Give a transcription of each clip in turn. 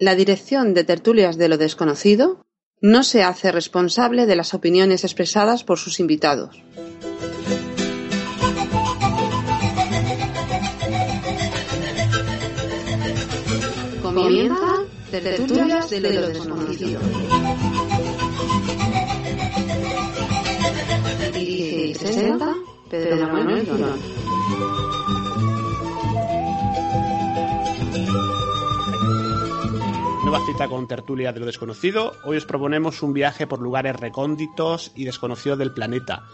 La dirección de tertulias de lo desconocido no se hace responsable de las opiniones expresadas por sus invitados. Comienza tertulias de lo desconocido. Dirige y presenta Pedro Manuel Girón. Nueva cita con tertulia de lo desconocido. Hoy os proponemos un viaje por lugares recónditos y desconocidos del planeta.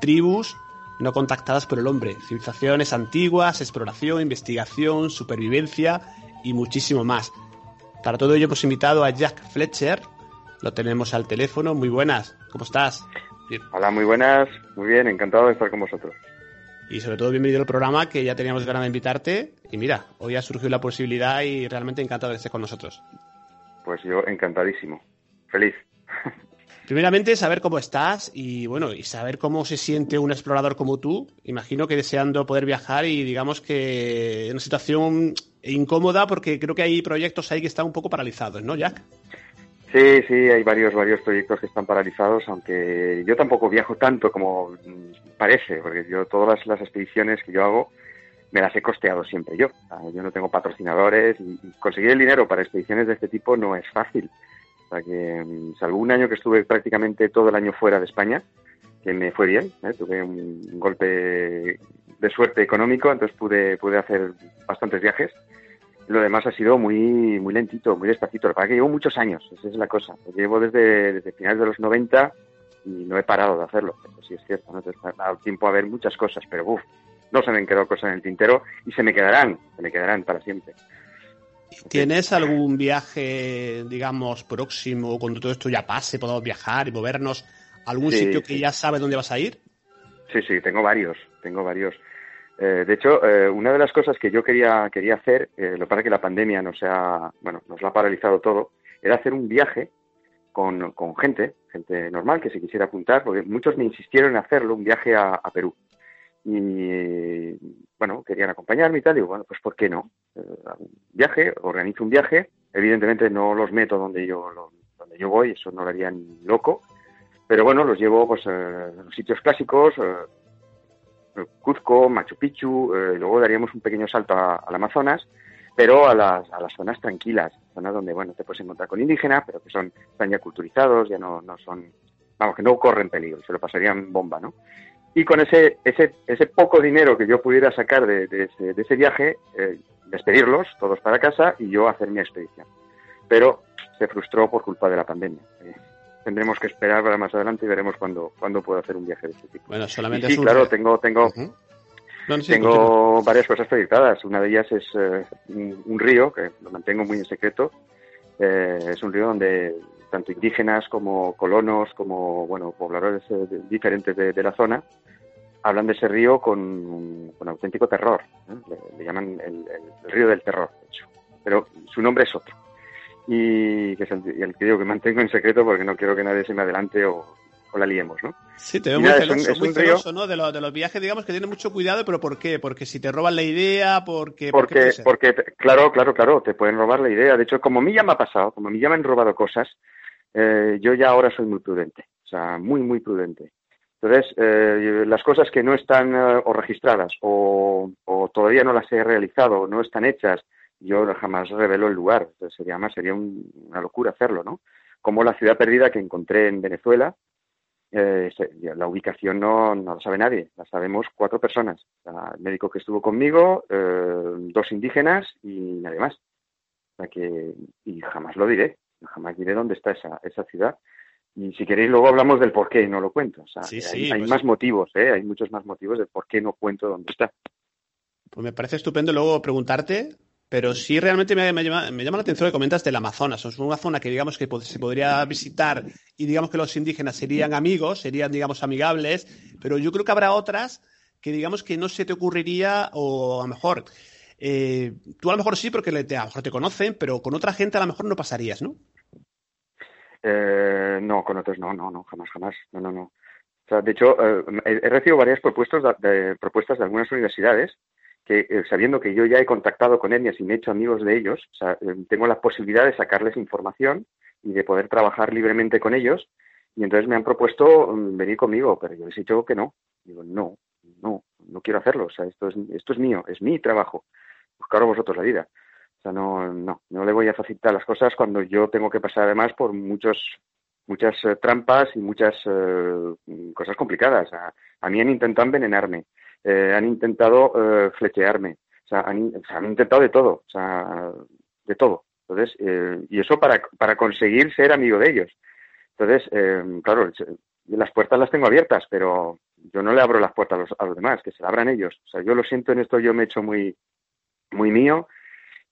Tribus no contactadas por el hombre, civilizaciones antiguas, exploración, investigación, supervivencia y muchísimo más. Para todo ello hemos invitado a Jack Fletcher. Lo tenemos al teléfono. Muy buenas. ¿Cómo estás? Bien. Hola, muy buenas. Muy bien, encantado de estar con vosotros. Y sobre todo bienvenido al programa que ya teníamos ganas de invitarte. Y mira, hoy ha surgido la posibilidad y realmente encantado de estar con nosotros. Pues yo encantadísimo. Feliz. Primeramente, saber cómo estás y bueno, y saber cómo se siente un explorador como tú. Imagino que deseando poder viajar y digamos que en una situación incómoda porque creo que hay proyectos ahí que están un poco paralizados, ¿no, Jack? Sí, sí, hay varios, varios proyectos que están paralizados, aunque yo tampoco viajo tanto como parece, porque yo todas las, las expediciones que yo hago me las he costeado siempre yo. Yo no tengo patrocinadores y conseguir el dinero para expediciones de este tipo no es fácil. O sea que, salvo un año que estuve prácticamente todo el año fuera de España, que me fue bien, ¿eh? tuve un golpe de suerte económico, entonces pude, pude hacer bastantes viajes. Lo demás ha sido muy, muy lentito, muy despacito. Lo que es que llevo muchos años, esa es la cosa. Llevo desde, desde finales de los 90 y no he parado de hacerlo. Eso sí es cierto, ¿no? Entonces, ha dado tiempo a ver muchas cosas, pero uff, no se me han quedado cosas en el tintero y se me quedarán, se me quedarán para siempre. ¿Tienes algún viaje, digamos, próximo, cuando todo esto ya pase, podamos viajar y movernos, algún Sí, sitio que sí. ya sabes dónde vas a ir? Sí, sí, tengo varios, tengo varios. Eh, de hecho, eh, una de las cosas que yo quería, quería hacer, eh, lo que pasa es que la pandemia nos ha, bueno, nos lo ha paralizado todo, era hacer un viaje con, con gente, gente normal que se quisiera apuntar, porque muchos me insistieron en hacerlo, un viaje a, a Perú. Y bueno, querían acompañarme y tal, digo, bueno, pues ¿por qué no? Eh, viaje, organizo un viaje, evidentemente no los meto donde yo, lo- donde yo voy, eso no lo haría ni loco, pero bueno, los llevo pues a los sitios clásicos, eh, Cuzco, Machu Picchu, eh, luego daríamos un pequeño salto al Amazonas, pero a las, a las zonas tranquilas, zonas donde bueno te puedes encontrar con indígenas, pero que son están ya culturizados, ya no, no son, vamos, que no corren peligro, se lo pasarían bomba, ¿no? Y con ese, ese, ese poco dinero que yo pudiera sacar de, de ese, de ese viaje, eh, despedirlos todos para casa y yo hacer mi expedición. Pero se frustró por culpa de la pandemia. Eh, tendremos que esperar para más adelante y veremos cuándo, cuándo puedo hacer un viaje de este tipo. Bueno, Y solamente sí, claro, tengo, tengo, Ujú. No, no, sí, tengo varias cosas proyectadas. Una de ellas es eh, un, un río, que lo mantengo muy en secreto. Eh, es un río donde tanto indígenas como colonos, como bueno pobladores eh, de- diferentes de, de la zona, hablan de ese río con, con auténtico terror. ¿eh? Le, le llaman el, río del terror, de hecho. Pero su nombre es otro. Y que es el, que digo que mantengo en secreto porque no quiero que nadie se me adelante o, o la liemos, ¿no? Sí, te veo muy celoso, muy. De, lo- de los viajes, digamos que tienes mucho cuidado, pero ¿por qué? Porque si te roban la idea, porque... ¿por qué Porque, porque, claro, claro, claro, te pueden robar la idea. De hecho, como a mí ya me ha pasado, como a mí ya me han robado cosas, eh, yo ya ahora soy muy prudente, o sea, muy, muy prudente. Entonces, eh, las cosas que no están eh, o registradas o, o todavía no las he realizado no están hechas, yo jamás revelo el lugar. Entonces, sería más, sería un- una locura hacerlo, ¿no? Como la ciudad perdida que encontré en Venezuela, eh, la ubicación no, no la sabe nadie, la sabemos cuatro personas. El médico que estuvo conmigo, eh, dos indígenas y nadie más. O sea que, y jamás lo diré, jamás diré dónde está esa, esa ciudad. Y si queréis luego hablamos del por qué no lo cuento. O sea, Sí, hay, sí, hay pues- más motivos, ¿eh? hay muchos más motivos del por qué no cuento dónde está. Pues me parece estupendo luego preguntarte Pero sí realmente me, llama, me, llama, la atención lo que comentas del Amazonas. Es una zona que digamos que se podría visitar y digamos que los indígenas serían amigos, serían digamos amigables, pero yo creo que habrá otras que digamos que no se te ocurriría o a lo mejor eh, tú a lo mejor sí porque te, a lo mejor te conocen, pero con otra gente a lo mejor no pasarías, ¿no? Eh, no, con otros no, no, no, jamás, jamás. No, no, no. O sea, de hecho, eh, he, recibido varias propuestas de, propuestas de algunas universidades que eh, sabiendo que yo ya he contactado con ellas y me he hecho amigos de ellos, o sea, eh, tengo la posibilidad de sacarles información y de poder trabajar libremente con ellos. Y entonces me han propuesto mm, venir conmigo, pero yo les he dicho que no. Digo, no, no, no quiero hacerlo. O sea, esto es, esto es mío, es mi trabajo. Buscaros vosotros la vida. O sea, no, no, no le voy a facilitar las cosas cuando yo tengo que pasar además por muchos, muchas eh, trampas y muchas cosas complicadas. a, mí han intentado envenenarme eh, han intentado eh, flechearme, o sea, han, intentado de todo, o sea, de todo. Entonces, eh, y eso para, para conseguir ser amigo de ellos. Entonces, claro, las puertas las tengo abiertas, pero yo no le abro las puertas a los, a los demás, que se la abran ellos. O sea, yo lo siento en esto, yo me he hecho muy, muy mío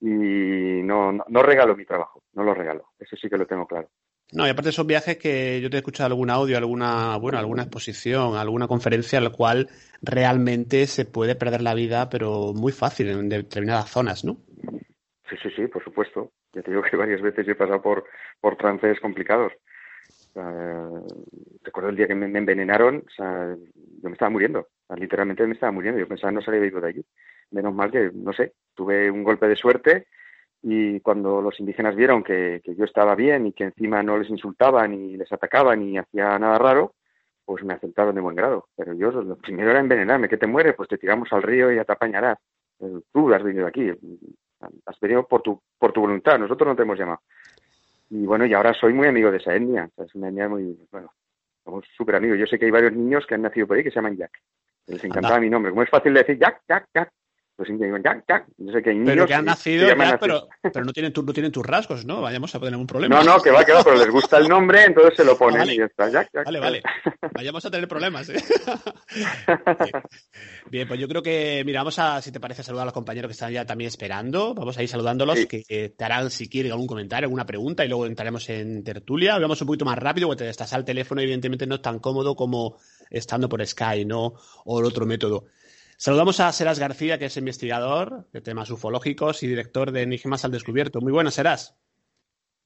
y no, no regalo mi trabajo, no lo regalo. Eso sí que lo tengo claro. No, y aparte son viajes que yo te he escuchado algún audio, alguna, bueno, alguna exposición, alguna conferencia en la cual realmente se puede perder la vida, pero muy fácil en determinadas zonas, ¿no? Sí, sí, sí, por supuesto. Ya te digo que varias veces he pasado por, por trances complicados. recuerdo el día que me, envenenaron, o sea, yo me estaba muriendo, literalmente me estaba muriendo, yo pensaba no salía vivo de allí. Menos mal que, no sé, tuve un golpe de suerte y cuando los indígenas vieron que, yo estaba bien y que encima no les insultaba ni les atacaba ni hacía nada raro, pues me aceptaron de buen grado. Pero yo lo primero era envenenarme, que te mueres, pues te tiramos al río y te apañarás. Tú has venido aquí, has venido por tu, por tu voluntad, nosotros no te hemos llamado. Y bueno, y ahora soy muy amigo de esa etnia, es una etnia muy, bueno, somos súper amigos. Yo sé que hay varios niños que han nacido por ahí que se llaman Jack. Les encantaba mi nombre. Como es fácil de decir Jack, Jack, Jack, pues ya, ya. Yo sé que hay niños pero que han nacido, ya, pero, pero, no, tienen no tienen tus rasgos, ¿no? Vayamos a tener un problema. No, no, que va, que va, pero les gusta el nombre, entonces se lo ponen vale. y ya está. Ya, vale, vale. Vayamos a tener problemas, ¿eh? Bien, pues yo creo que, mira, vamos a, si te parece, saludar a los compañeros que están ya también esperando. Vamos a ir saludándolos, que te harán, si quieren, algún comentario, alguna pregunta, y luego entraremos en tertulia. Vamos un poquito más rápido, porque estás al teléfono, evidentemente no es tan cómodo como estando por Sky, ¿no? O el otro método. Saludamos a Seras García, que es investigador de temas ufológicos y director de Enigmas al Descubierto. Muy buenas, Seras.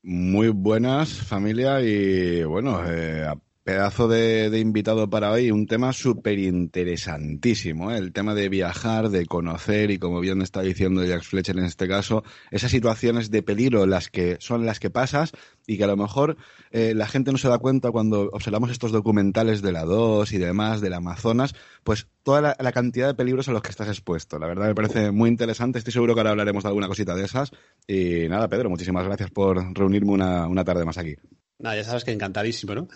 Muy buenas, familia, y bueno, eh, pedazo de, invitado para hoy, un tema súper interesantísimo, ¿eh? el tema de viajar, de conocer y como bien está diciendo Jack Fletcher en este caso, esas situaciones de peligro las que son las que pasas y que a lo mejor eh, la gente no se da cuenta cuando observamos estos documentales de la 2 y demás, del Amazonas, pues toda la, cantidad de peligros a los que estás expuesto. La verdad me parece muy interesante, estoy seguro que ahora hablaremos de alguna cosita de esas. Y nada, Pedro, muchísimas gracias por reunirme una, una tarde más aquí. Nada, ya sabes que encantadísimo, ¿no?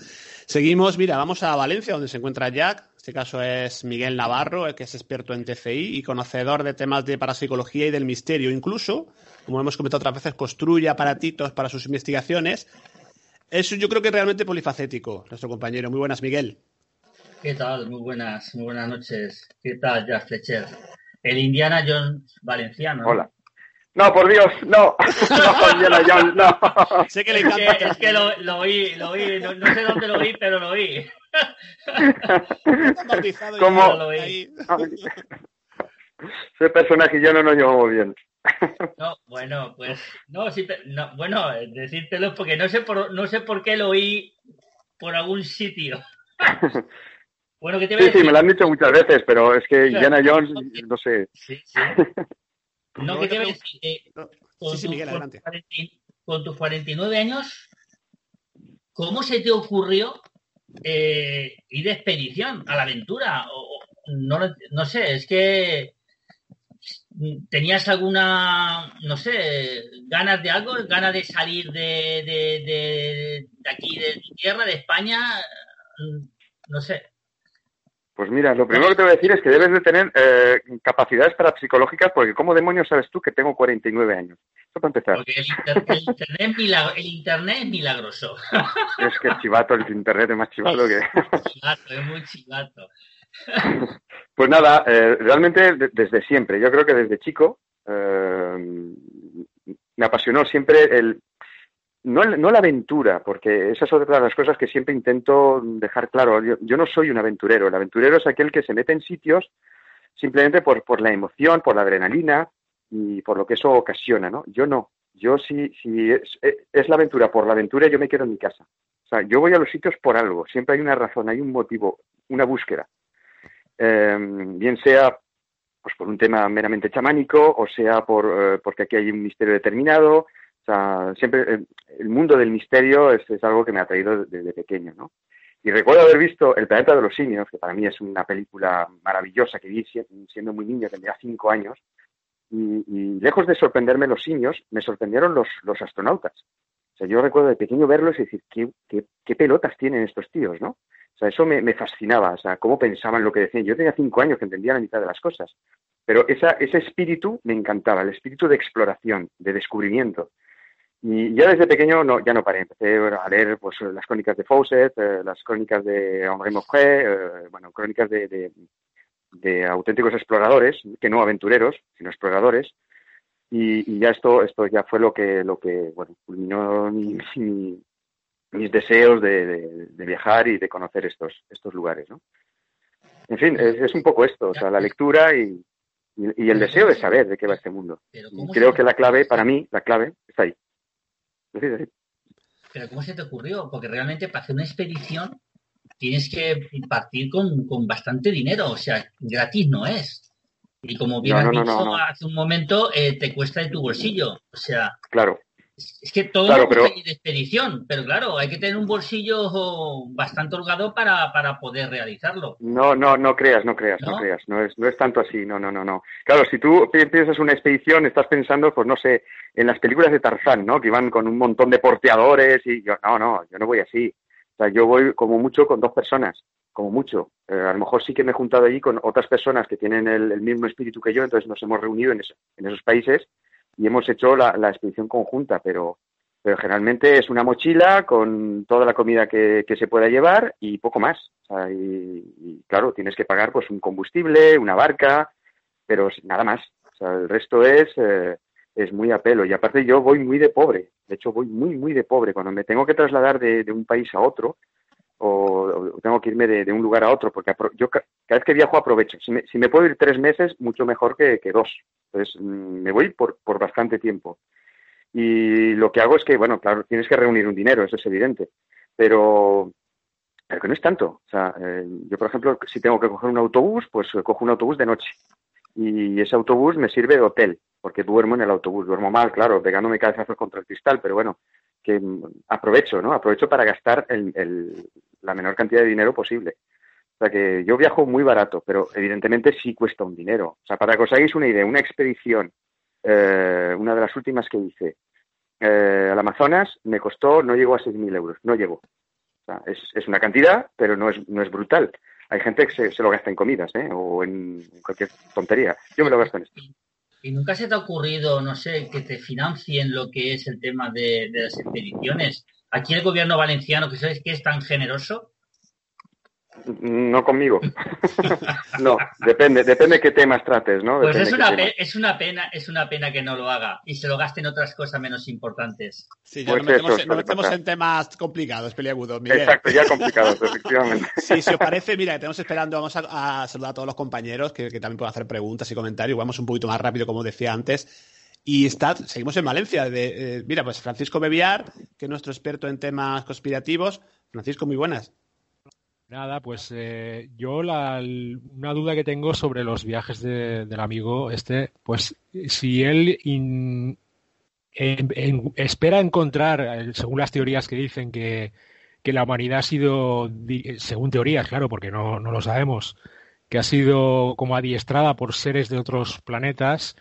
Seguimos, mira, vamos a Valencia, donde se encuentra Jack. En este caso es Miguel Navarro, el que es experto en TCI y conocedor de temas de parapsicología y del misterio. Incluso, como hemos comentado otras veces, construye aparatitos para sus investigaciones. Eso yo creo que es realmente polifacético, nuestro compañero. Muy buenas, Miguel. ¿Qué tal? Muy buenas, muy buenas noches. ¿Qué tal, Jack Fletcher? El Indiana Jones valenciano. Hola. No, por Dios, no. No, no. Sé que le encanta. Es que, lo, lo, oí, lo oí. No, no, sé dónde lo oí, pero lo oí. Como... Lo oí. Ese personaje yo no nos llevamos bien. No, bueno, pues no, sí, no, bueno, decírtelo porque no sé por no sé por qué lo oí por algún sitio. Bueno, ¿qué te sí, sí, me lo han dicho muchas veces, pero es que Indiana Jones, no sé. Sí, sí. No, ¿qué te voy a decir? Eh, con, sí, Miguel, adelante. con tus 49 años, ¿cómo se te ocurrió eh, ir de expedición a la aventura? O, no, no sé, es que ¿Tenías alguna, no sé, ganas de algo, ganas de salir de, de, de, de aquí, de tu tierra, de España? No sé. Pues mira, lo primero que te voy a decir es que debes de tener eh, capacidades parapsicológicas porque ¿cómo demonios sabes tú que tengo 49 años? Eso para empezar. Porque el, internet, el internet es milagroso. Es que es chivato, el internet es más chivato que... Es chivato, es muy chivato. Pues nada, eh, realmente desde siempre, yo creo que desde chico eh, me apasionó siempre el, no, no, la aventura, porque esa es otra de las cosas que siempre intento dejar claro. Yo, no soy un aventurero. El aventurero es aquel que se mete en sitios simplemente por, por la emoción, por la adrenalina y por lo que eso ocasiona, ¿no? Yo no. Yo si, si es, es, la aventura por la aventura, yo me quedo en mi casa. O sea, yo voy a los sitios por algo. Siempre hay una razón, hay un motivo, una búsqueda. Em, bien sea pues por un tema meramente chamánico o sea por eh, porque aquí hay un misterio determinado. Sea, siempre eh, el mundo del misterio es, algo que me ha traído desde pequeño, ¿no? Y recuerdo haber visto El planeta de los simios, que para mí es una película maravillosa que vi siendo muy niño, tendría cinco años, y, lejos de sorprenderme los simios, me sorprendieron los, los astronautas. O sea, yo recuerdo de pequeño verlos y decir, ¿qué, qué, qué pelotas tienen estos tíos, ¿no? O sea, eso me, me, fascinaba, o sea, cómo pensaban lo que decían. Yo tenía cinco años que entendía la mitad de las cosas, pero esa, ese espíritu me encantaba, el espíritu de exploración, de descubrimiento. Y ya desde pequeño no, ya no paré, empecé a leer pues, las crónicas de Fawcett, eh, las crónicas de Henri Mauchet, eh, bueno, crónicas de, de, de, auténticos exploradores, que no aventureros, sino exploradores. Y, y, ya esto, esto ya fue lo que, lo que bueno, culminó mi, mi, mis deseos de, viajar y de conocer estos, estos lugares, ¿no? En fin, es, un poco esto, o sea, la lectura y, y, el deseo de saber de qué va este mundo. creo que la clave, para mí, la clave está ahí. Pero ¿cómo se te ocurrió? Porque realmente para hacer una expedición tienes que partir con, con bastante dinero, o sea, gratis no es. Y como bien has dicho hace un momento, eh, te cuesta de tu bolsillo. O sea, claro. Es que todo claro, pero... de expedición, pero claro, hay que tener un bolsillo bastante holgado para, para poder realizarlo. No, no, no creas, no creas, no, creas, no es, no es tanto así, no, no, no, no. Claro, si tú piensas una expedición, estás pensando, pues no sé, en las películas de Tarzán, ¿no? Que iban con un montón de porteadores y yo, no, no, yo no voy así. O sea, yo voy como mucho con dos personas, como mucho. Eh, a lo mejor sí que me he juntado allí con otras personas que tienen el, mismo espíritu que yo, entonces nos hemos reunido en, en esos países y hemos hecho la, expedición conjunta, pero, pero generalmente es una mochila con toda la comida que, se pueda llevar y poco más. y, claro, tienes que pagar pues un combustible, una barca, pero nada más. O sea, el resto es, eh, es muy a pelo. Y aparte yo voy muy de pobre. De hecho, voy muy, muy de pobre. Cuando me tengo que trasladar de, un país a otro, o, tengo que irme de, un lugar a otro, porque yo cada vez que viajo aprovecho. Si me, si me puedo ir tres meses, mucho mejor que, que dos. Entonces, mm, me voy por, por bastante tiempo. Y lo que hago es que, bueno, claro, tienes que reunir un dinero, eso es evidente. Pero, pero que no es tanto. O sea, eh, yo, por ejemplo, si tengo que coger un autobús, pues cojo un autobús de noche. Y ese autobús me sirve de hotel, porque duermo en el autobús. Duermo mal, claro, pegándome cabezazos contra el cristal, pero bueno, que aprovecho, ¿no? Aprovecho para gastar el, la menor cantidad de dinero posible. O sea que yo viajo muy barato, pero evidentemente sí cuesta un dinero. O sea, para que os hagáis una idea, una expedición, eh, una de las últimas que hice eh, al Amazonas, me costó, no llegó a 6.000 euros, no llegó. O sea, es, es, una cantidad, pero no es, no es brutal. Hay gente que se, se lo gasta en comidas, ¿eh? O en cualquier tontería. Yo me lo gasto en esto. ¿Y nunca se te ha ocurrido, no sé, que te financien lo que es el tema de, de las expediciones? Aquí el gobierno valenciano, que sabes que es tan generoso, no conmigo. no, depende, depende qué temas trates, ¿no? pues es una, es una pena, es una pena que no lo haga y se lo gaste en otras cosas menos importantes. Sí, ya pues nos metemos, en temas complicados, peliagudos, Miguel. Exacto, ya complicados, efectivamente. Sí, si os parece, mira, tenemos esperando, vamos a, saludar a todos los compañeros que, también pueden hacer preguntas y comentarios. Vamos un poquito más rápido, como decía antes. Y está, seguimos en Valencia. De, eh, mira, pues Francisco Beviar, que es nuestro experto en temas conspirativos. Francisco, muy buenas. Nada, pues eh, yo la, una duda que tengo sobre los viajes del amigo este, pues si él espera encontrar, eh, según las teorías que dicen que, que, la humanidad ha sido, según teorías, claro, porque no, no lo sabemos, que ha sido como adiestrada por seres de otros planetas,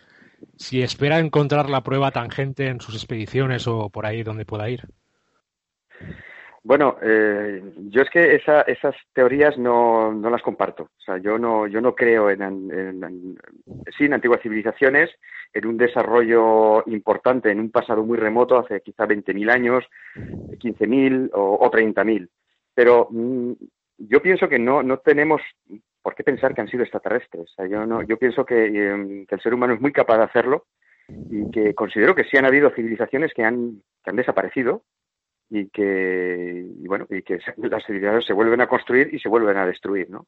si espera encontrar la prueba tangente en sus expediciones o por ahí donde pueda ir. Bueno, eh, yo es que esa, esas teorías no, no, las comparto. O sea, yo no, yo no creo en, en, antiguas civilizaciones, en un desarrollo importante en un pasado muy remoto, hace quizá 20.000 años, 15.000 o, o 30.000. Pero mm, yo pienso que no, no tenemos ¿por qué pensar que han sido extraterrestres? yo, no, yo pienso que, em, que, el ser humano es muy capaz de hacerlo y que considero que sí han habido civilizaciones que han, que han desaparecido y que, y bueno, y que las civilizaciones se vuelven a construir y se vuelven a destruir, ¿no?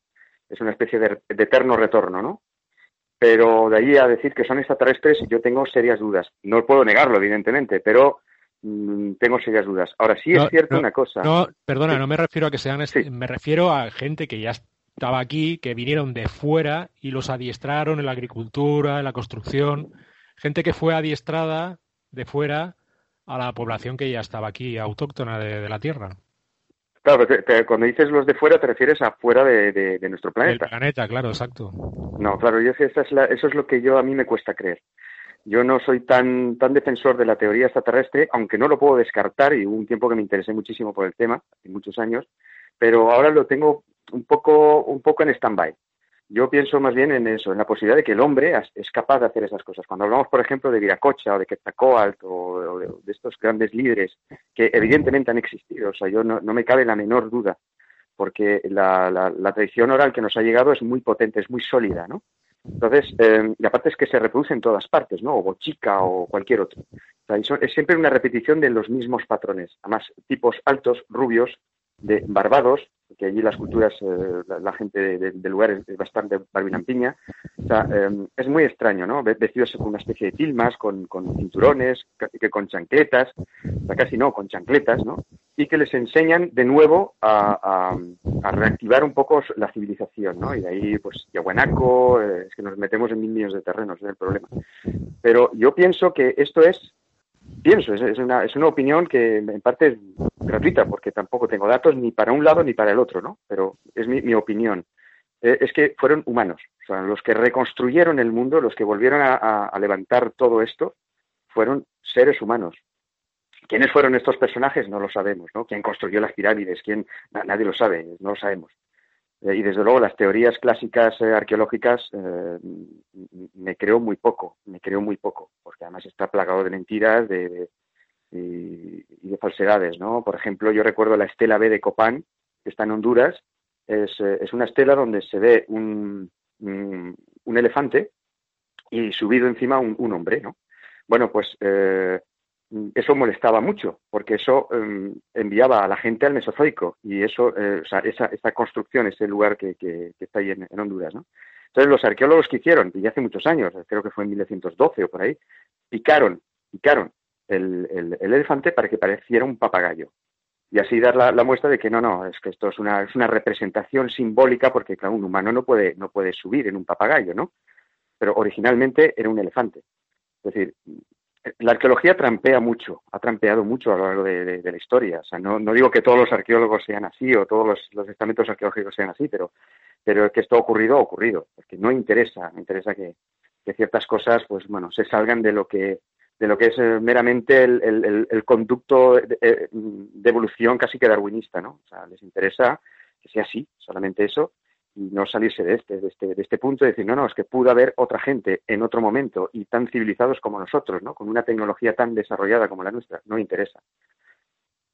Es una especie de, eterno retorno, ¿no? Pero de ahí a decir que son extraterrestres, yo tengo serias dudas. No puedo negarlo, evidentemente, pero mm, tengo serias dudas. Ahora sí es cierto una cosa. No, perdona, no me refiero a que sean, me refiero a gente que ya estaba aquí, que vinieron de fuera y los adiestraron en la agricultura, en la construcción, gente que fue adiestrada de fuera a la población que ya estaba aquí, autóctona de, la Tierra. Claro, cuando dices los de fuera te refieres a fuera de, nuestro planeta. El planeta, claro, exacto. No, claro, yo, esa es eso es lo que yo a mí me cuesta creer. Yo no soy tan, tan defensor de la teoría extraterrestre, aunque no lo puedo descartar, y hubo un tiempo que me interesé muchísimo por el tema, en muchos años, pero ahora lo tengo un poco, un poco en stand-by. Yo pienso más bien en eso, en la posibilidad de que el hombre es capaz de hacer esas cosas. Cuando hablamos, por ejemplo, de Viracocha o de Quetzalcóatl o de, estos grandes líderes que evidentemente han existido, o sea, yo no, me cabe la menor duda, porque la, la, tradición oral que nos ha llegado es muy potente, es muy sólida, ¿no? Entonces, eh, y aparte es que se reproduce en todas partes, ¿no? O bochica o cualquier otro. O sea, es siempre una repetición de los mismos patrones. Además, tipos altos, rubios, de Barbados, que allí las culturas, eh, la, gente del de lugar es, bastante sea, em, es muy extraño, ¿no? Vestidos con una especie de tilmas, con, cinturones, que con chancletas, o sea, casi no, con chancletas, ¿no? Y que les enseñan de nuevo a, reactivar un poco la civilización, ¿no? Y de ahí, pues, Yahuanaco, eh, es que nos metemos en mil millones de terrenos, es el problema. Pero yo pienso que esto es pienso, es, una, es una opinión que en parte gratuita, porque tampoco tengo datos ni para un lado ni para el otro, ¿no? Pero es mi, opinión. Eh, es que fueron humanos, o sea, los que reconstruyeron el mundo, los que volvieron a, levantar todo esto, fueron seres humanos. ¿Quiénes fueron estos personajes? No lo sabemos, ¿no? ¿Quién construyó las pirámides? ¿Quién? Nadie lo sabe, no lo sabemos. Eh, y desde luego las teorías clásicas eh, arqueológicas me creo muy poco, me creo muy poco, porque además está plagado de mentiras de, y, de falsedades, ¿no? Por ejemplo, yo recuerdo la estela B de Copán, que está en Honduras, es, es una estela donde se ve un, un, elefante y subido encima un, un hombre, ¿no? Bueno, pues eso molestaba mucho, porque eso em, enviaba a la gente al Mesozoico y eso, eh, o sea, esa, esa, construcción, ese lugar que, que, está ahí en, Honduras, ¿no? Entonces los arqueólogos que hicieron, y hace muchos años, creo que fue en 1912 o por ahí, picaron, picaron el, el, elefante para que pareciera un papagayo. Y así dar la, muestra de que no, no, es que esto es una, es una representación simbólica porque, claro, un humano no puede, no puede subir en un papagayo, ¿no? Pero originalmente era un elefante. Es decir, la arqueología trampea mucho, ha trampeado mucho a lo largo de, la historia. O sea, no, digo que todos los arqueólogos sean así o todos los, estamentos arqueológicos sean así, pero, pero que esto ha ocurrido, ha ocurrido. Porque no interesa, interesa que, ciertas cosas, pues bueno, se salgan de lo que de lo que es eh, meramente el, conducto eh, de, evolución casi que darwinista, ¿no? O sea, les interesa que sea así, solamente eso, y no salirse de este, de este, de este punto y decir, no, no, es que pudo haber otra gente en otro momento y tan civilizados como nosotros, ¿no? Con una tecnología tan desarrollada como la nuestra, no interesa.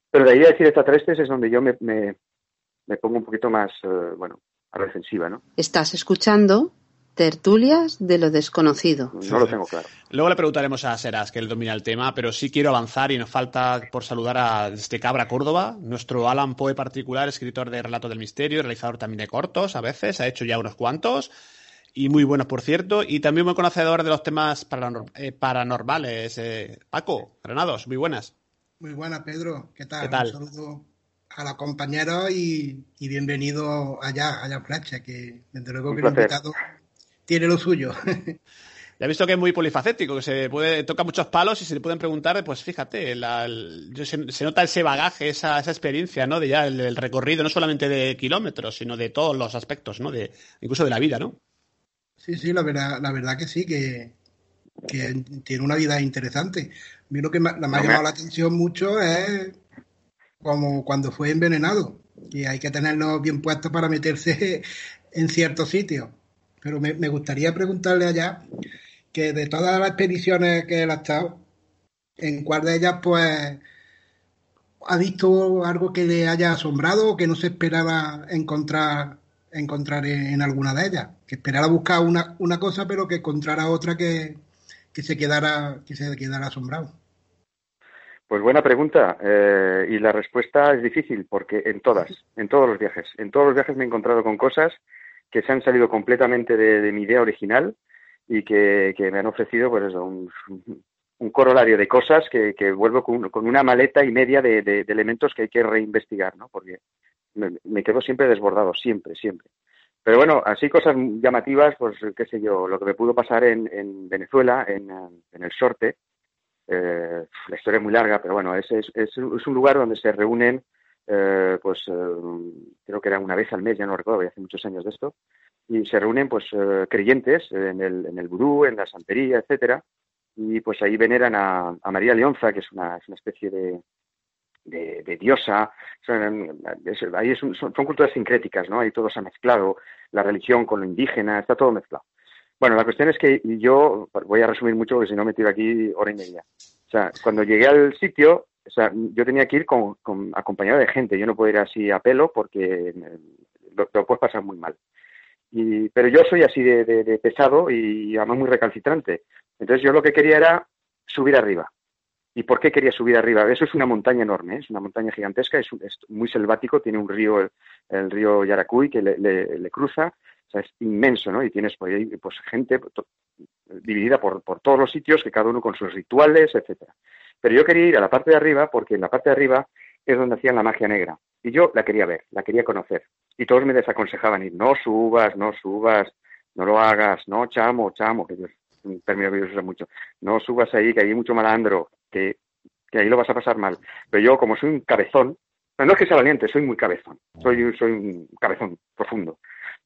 Pero de ahí a decir extraterrestres es donde yo me, me, pongo un poquito más, eh, bueno, a la defensiva, ¿no? Estás escuchando Tertulias de lo desconocido. No lo tengo claro. Luego le preguntaremos a Seras, que él domina el tema, pero sí quiero avanzar y nos falta por saludar a este Cabra Córdoba, nuestro Alan Poe particular, escritor de Relatos del Misterio, realizador también de cortos a veces, ha hecho ya unos cuantos, y muy buenos por cierto, y también muy conocedor de los temas eh, paranormales. Eh, Paco, Granados, muy buenas. Muy buenas, Pedro. ¿Qué tal? Un saludo a los compañeros y, bienvenido allá, allá a que desde luego que he invitado tiene lo suyo. Ya he visto que es muy polifacético, que se puede toca muchos palos y se le pueden preguntar, pues fíjate, se, nota ese bagaje, esa, esa experiencia, ¿no? De ya el, recorrido, no solamente de kilómetros, sino de todos los aspectos, ¿no? De, incluso de la vida, ¿no? Sí, sí, la verdad, la verdad que sí, que, tiene una vida interesante. A mí lo que me, ha llamado la atención mucho es como cuando fue envenenado, y hay que tenerlo bien puesto para meterse en ciertos sitios pero me, gustaría preguntarle allá que de todas las expediciones que él ha estado, en cuál de ellas pues ha visto algo que le haya asombrado o que no se esperaba encontrar encontrar en, alguna de ellas. Que esperara buscar una, una cosa, pero que encontrara otra que, que se quedara, que se quedara asombrado. Pues buena pregunta eh, y la respuesta es difícil porque en todas, en todos los viajes, en todos los viajes me he encontrado con cosas que se han salido completamente de, mi idea original y que, me han ofrecido pues eso, un, corolario de cosas que, vuelvo con, una maleta y media de, elementos que hay que reinvestigar, ¿no? Porque me, quedo siempre desbordado, siempre, siempre. Pero bueno, así cosas llamativas, pues qué sé yo, lo que me pudo pasar en, Venezuela, en, en el Sorte, eh, la historia es muy larga, pero bueno, es, es, un lugar donde se reúnen, eh, pues eh, creo que era una vez al mes, ya no recuerdo, hace muchos años de esto, y se reúnen pues creyentes en el, en el vudú, en la santería, etcétera, y pues ahí veneran a, María Leonza, que es una, es una especie de, de, diosa, son, ahí son, son, culturas sincréticas, ¿no? Ahí todo se ha mezclado, la religión con lo indígena, está todo mezclado. Bueno, la cuestión es que yo, voy a resumir mucho porque si no me tiro aquí hora y media. O sea, cuando llegué al sitio, o sea, yo tenía que ir con, acompañado de gente. Yo no puedo ir así a pelo porque lo, lo puedes pasar muy mal. Y, pero yo soy así de, pesado y además muy recalcitrante. Entonces yo lo que quería era subir arriba. ¿Y por qué quería subir arriba? Eso es una montaña enorme, es una montaña gigantesca, es, muy selvático, tiene un río, el, río Yaracuy, que le, cruza, es inmenso, ¿no? Y tienes pues, pues gente dividida por, por, todos los sitios, que cada uno con sus rituales, etcétera. Pero yo quería ir a la parte de arriba porque en la parte de arriba es donde hacían la magia negra. Y yo la quería ver, la quería conocer. Y todos me desaconsejaban ir, no subas, no subas, no lo hagas, no chamo, chamo, que es un término que yo uso mucho, no subas ahí, que hay mucho malandro, que, que ahí lo vas a pasar mal. Pero yo, como soy un cabezón, no es que sea valiente, soy muy cabezón, soy, soy un cabezón profundo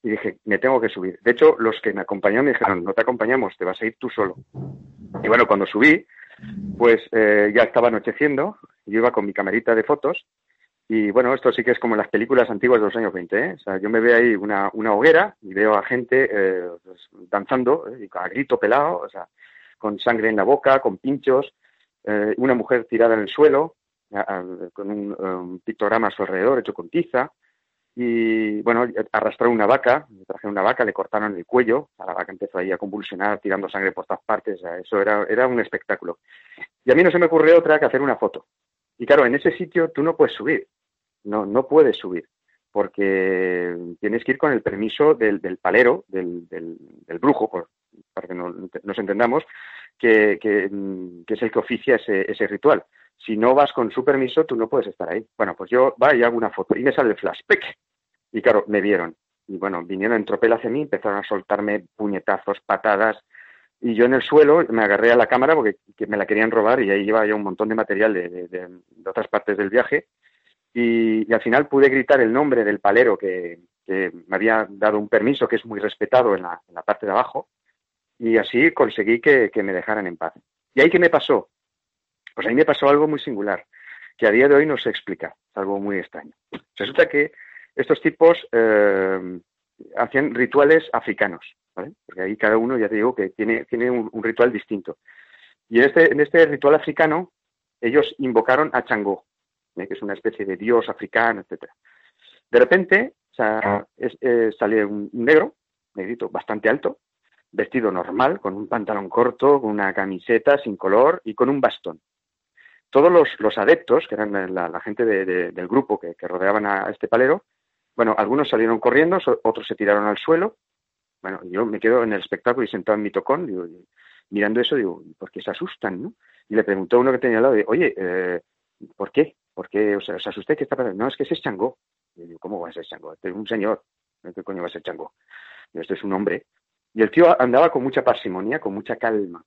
y dije, me tengo que subir. De hecho, los que me acompañaron me dijeron, no te acompañamos, te vas a ir tú solo. Y bueno, cuando subí, pues eh, ya estaba anocheciendo, yo iba con mi camerita de fotos y bueno, esto sí que es como en las películas antiguas de los años 20, ¿eh? O sea, yo me veo ahí una, una hoguera y veo a gente eh, pues, danzando, ¿eh? a grito pelado, o sea, con sangre en la boca, con pinchos, eh, una mujer tirada en el suelo, con un, un, pictograma a su alrededor hecho con tiza, y bueno, arrastraron una vaca, me trajeron una vaca, le cortaron el cuello, la vaca empezó ahí a convulsionar, tirando sangre por todas partes, eso era, era un espectáculo. Y a mí no se me ocurrió otra que hacer una foto. Y claro, en ese sitio tú no puedes subir, no, no puedes subir, porque tienes que ir con el permiso del, del palero, del, del, brujo, para que nos entendamos, que, que, que, es el que oficia ese, ese ritual. Si no vas con su permiso, tú no puedes estar ahí. Bueno, pues yo va y hago una foto y me sale el flash. Y claro, me vieron. Y bueno, vinieron en tropel hacia mí, empezaron a soltarme puñetazos, patadas. Y yo en el suelo me agarré a la cámara porque me la querían robar y ahí llevaba ya un montón de material de, de, otras partes del viaje. Y, al final pude gritar el nombre del palero que, que, me había dado un permiso, que es muy respetado en la, en la parte de abajo. Y así conseguí que, que me dejaran en paz. ¿Y ahí qué me pasó? Pues a mí me pasó algo muy singular, que a día de hoy no se explica, algo muy extraño. Resulta que estos tipos eh, hacían rituales africanos. Porque ahí cada uno, ya te digo, que tiene, tiene un, ritual distinto. Y en este, en este ritual africano, ellos invocaron a Changó, ¿eh? que es una especie de dios africano, etcétera. De repente eh, sale un negro, negrito, bastante alto, vestido normal, con un pantalón corto, con una camiseta sin color y con un bastón todos los, adeptos, que eran la, gente del grupo que, rodeaban a este palero, bueno, algunos salieron corriendo, otros se tiraron al suelo. Bueno, yo me quedo en el espectáculo y sentado en mi tocón, mirando eso, digo, ¿por qué se asustan, no? Y le preguntó a uno que tenía al lado, oye, eh, ¿por qué? ¿Por qué os, asusté? ¿Qué está pasando? No, es que ese es Changó. Y digo, ¿cómo va a ser Changó? Este es un señor. ¿Qué coño va a ser Changó? Y este es un hombre. Y el tío andaba con mucha parsimonia, con mucha calma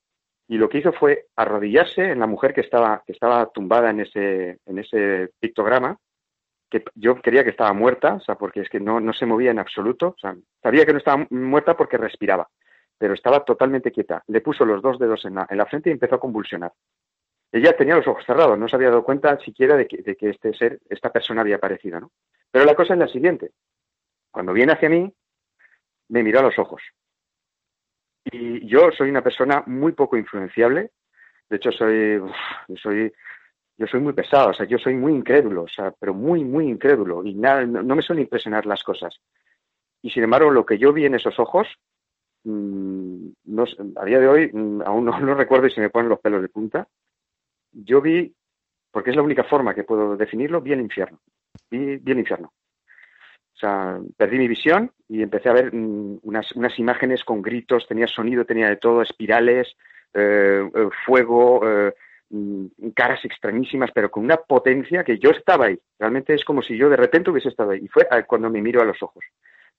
y lo que hizo fue arrodillarse en la mujer que estaba, que estaba tumbada en ese, en ese pictograma, que yo creía que estaba muerta, o sea, porque es que no, no se movía en absoluto, sabía que no estaba muerta porque respiraba, pero estaba totalmente quieta. Le puso los dos dedos en la, en la frente y empezó a convulsionar. Ella tenía los ojos cerrados, no se había dado cuenta siquiera de que, de que este ser, esta persona había aparecido, ¿no? Pero la cosa es la siguiente. Cuando viene hacia mí, me miró a los ojos y yo soy una persona muy poco influenciable. De hecho, soy, soy, yo soy muy pesado, o sea, yo soy muy incrédulo, o sea, pero muy, muy incrédulo. Y nada, no, me suelen impresionar las cosas. Y sin embargo, lo que yo vi en esos ojos, mm, a día de hoy, mm, aún no lo recuerdo y se me ponen los pelos de punta, yo vi, porque es la única forma que puedo definirlo, vi el infierno. Vi, el infierno. O sea, perdí mi visión y empecé a ver mm, unas, unas imágenes con gritos, tenía sonido, tenía de todo, espirales, eh, eh, fuego, eh, caras extrañísimas, pero con una potencia que yo estaba ahí. Realmente es como si yo de repente hubiese estado ahí. Y fue cuando me miro a los ojos.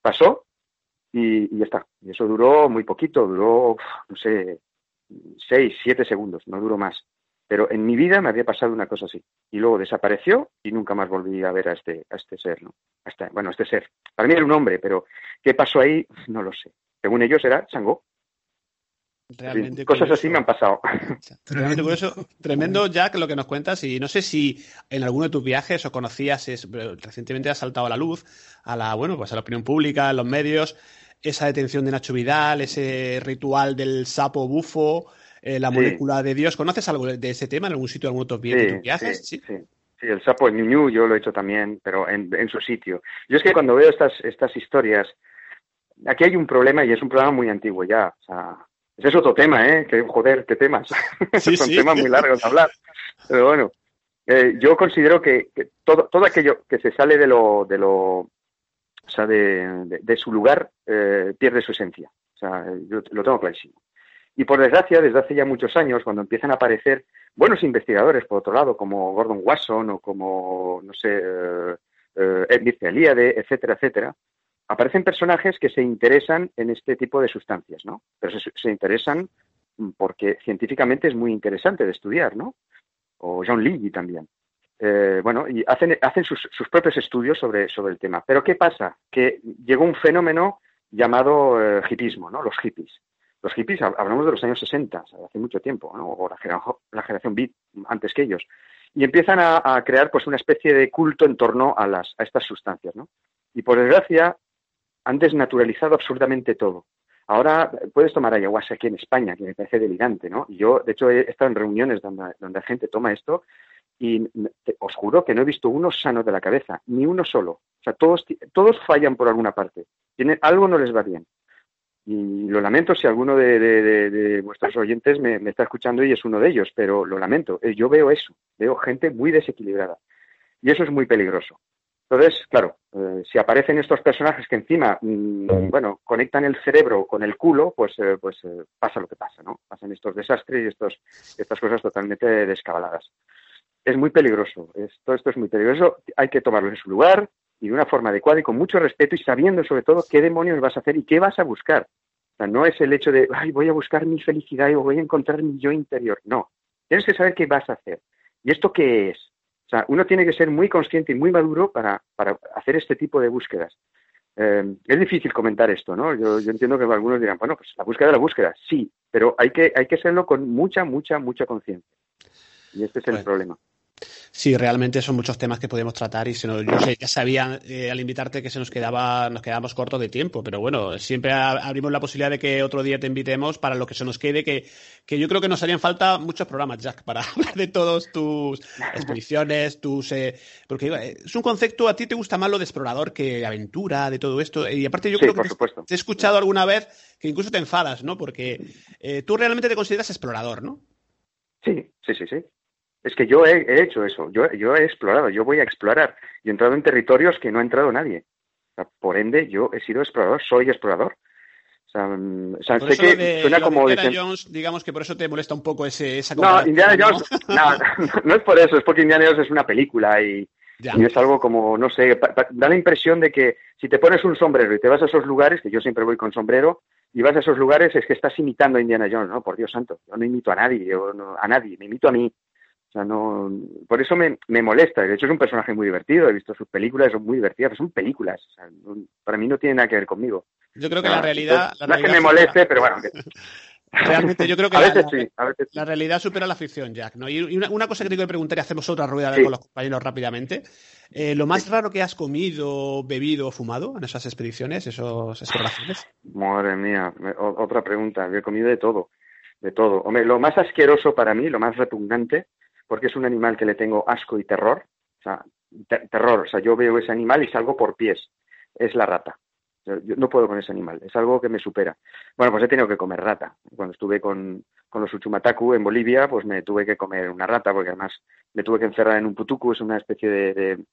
Pasó y, ya está. Y eso duró muy poquito, duró, no sé, seis, siete segundos, no duró más. Pero en mi vida me había pasado una cosa así. Y luego desapareció y nunca más volví a ver a este, a este ser, ¿no? bueno, a este ser. Para mí era un hombre, pero ¿qué pasó ahí? No lo sé. Según ellos era Changó. Realmente cosas así me han pasado. Realmente curioso. Tremendo, Jack, lo que nos cuentas. Y no sé si en alguno de tus viajes o conocías, es, recientemente ha saltado a la luz, a la, bueno, pues a la opinión pública, en los medios, esa detención de Nacho Vidal, ese ritual del sapo bufo, eh, la molécula de Dios. ¿Conoces algo de ese tema en algún sitio, en algún otro viajes? Sí, sí, sí. el sapo de Ñu, yo lo he hecho también, pero en, en su sitio. Yo es que cuando veo estas, estas historias, aquí hay un problema y es un problema muy antiguo ya. O sea, ese es otro tema, ¿eh? Que, joder, qué temas. Son temas muy largos de hablar. Pero bueno, eh, yo considero que, todo, todo aquello que se sale de lo, de lo, o sea, de, de, su lugar, eh, pierde su esencia. O sea, yo lo tengo clarísimo. Y por desgracia, desde hace ya muchos años, cuando empiezan a aparecer buenos investigadores, por otro lado, como Gordon Wasson o como, no sé, eh, eh Eliade, etcétera, etcétera, aparecen personajes que se interesan en este tipo de sustancias, ¿no? Pero se, interesan porque científicamente es muy interesante de estudiar, ¿no? O John Lee también. Eh, bueno, y hacen, sus, propios estudios sobre, el tema. Pero ¿qué pasa? Que llegó un fenómeno llamado eh, hipismo, ¿no? Los hippies. Los hippies, hablamos de los años 60, hace mucho tiempo, ¿no? O la, generación beat, antes que ellos. Y empiezan a, crear pues una especie de culto en torno a estas sustancias, ¿no? Y por desgracia, han desnaturalizado absurdamente todo. Ahora puedes tomar ayahuasca aquí en España, que me parece delirante, ¿no? Yo, de hecho, he estado en reuniones donde, la gente toma esto y os juro que no he visto uno sano de la cabeza, ni uno solo. O sea, todos, todos fallan por alguna parte. Tienen, algo no les va bien. Y lo lamento si alguno de, vuestros oyentes me, me, está escuchando y es uno de ellos, pero lo lamento. Eh, yo veo eso, veo gente muy desequilibrada. Y eso es muy peligroso. Entonces, claro, eh, si aparecen estos personajes que encima, mm, bueno, conectan el cerebro con el culo, pues, eh, pues eh, pasa lo que pasa, ¿no? Pasan estos desastres y estos, estas cosas totalmente descabaladas. Es muy peligroso, esto, esto es muy peligroso, hay que tomarlo en su lugar y de una forma adecuada y con mucho respeto y sabiendo sobre todo qué demonios vas a hacer y qué vas a buscar. O sea, no es el hecho de, ay, voy a buscar mi felicidad y voy a encontrar mi yo interior. No, tienes que saber qué vas a hacer. ¿Y esto qué es? O sea, uno tiene que ser muy consciente y muy maduro para, hacer este tipo de búsquedas. Eh, es difícil comentar esto, ¿no? Yo, entiendo que algunos dirán, bueno, pues la búsqueda de la búsqueda, sí, pero hay que, hay que serlo con mucha, mucha, mucha conciencia. Y este es el problema. Sí, realmente son muchos temas que podemos tratar y se nos, yo sé, ya sabía eh, al invitarte que se nos quedaba, nos quedábamos cortos de tiempo, pero bueno, siempre abrimos la posibilidad de que otro día te invitemos para lo que se nos quede, que, que yo creo que nos harían falta muchos programas, Jack, para hablar de todos tus expediciones, tus, eh, porque eh, es un concepto, a ti te gusta más lo de explorador que aventura, de todo esto, y aparte yo creo que te, he escuchado alguna vez que incluso te enfadas, ¿no? Porque tú realmente te consideras explorador, ¿no? Sí, sí, sí, sí. Es que yo he, hecho eso, yo, yo, he explorado, yo voy a explorar. Yo he entrado en territorios que no ha entrado nadie. por ende, yo he sido explorador, soy explorador. O sea, mm, sé que suena como... Indiana Jones, digamos que por eso te molesta un poco ese, esa No, Indiana Jones, ¿no? no, es por eso, es porque Indiana Jones es una película y, y es algo como, no sé, da la impresión de que si te pones un sombrero y te vas a esos lugares, que yo siempre voy con sombrero, y vas a esos lugares es que estás imitando a Indiana Jones, ¿no? Por Dios santo, yo no imito a nadie, yo a nadie, me imito a mí sea, no, por eso me, me, molesta. De hecho, es un personaje muy divertido. He visto sus películas, son muy divertidas, pero son películas. para mí no tiene nada que ver conmigo. Yo creo que la realidad. no es que me moleste, pero bueno. Realmente, yo creo que la, realidad supera la ficción, Jack. ¿no? Y una, cosa que te quiero preguntar, y hacemos otra rueda con los compañeros rápidamente. Eh, ¿Lo más raro que has comido, bebido o fumado en esas expediciones, esas exploraciones? Madre mía, otra pregunta. He comido de todo. De todo. Hombre, lo más asqueroso para mí, lo más repugnante, porque es un animal que le tengo asco y terror. O sea, terror. O sea, yo veo ese animal y salgo por pies. Es la rata. No puedo con ese animal, es algo que me supera. Bueno, pues he tenido que comer rata. Cuando estuve con, con los Uchumataku en Bolivia, pues me tuve que comer una rata, porque además me tuve que encerrar en un putuku, es una especie de,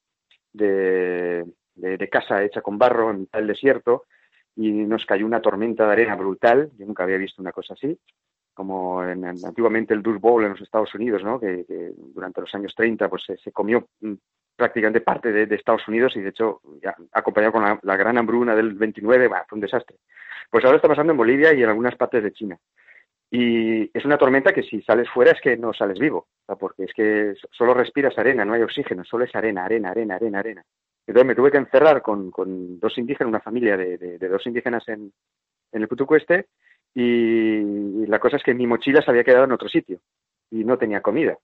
de, de, casa hecha con barro en el desierto, y nos cayó una tormenta de arena brutal. Yo nunca había visto una cosa así, como en, antiguamente el Dust Bowl en los Estados Unidos, ¿no? que, durante los años 30 pues se, comió mm, prácticamente parte de, Estados Unidos y de hecho ya, acompañado con la, gran hambruna del 29, fue un desastre. Pues ahora está pasando en Bolivia y en algunas partes de China. Y es una tormenta que si sales fuera es que no sales vivo, porque es que solo respiras arena, no hay oxígeno, solo es arena, arena, arena, arena, arena. Entonces me tuve que encerrar con, con dos indígenas, una familia de, de, dos indígenas en, en el Putuco Este, y la cosa es que mi mochila se había quedado en otro sitio y no tenía comida.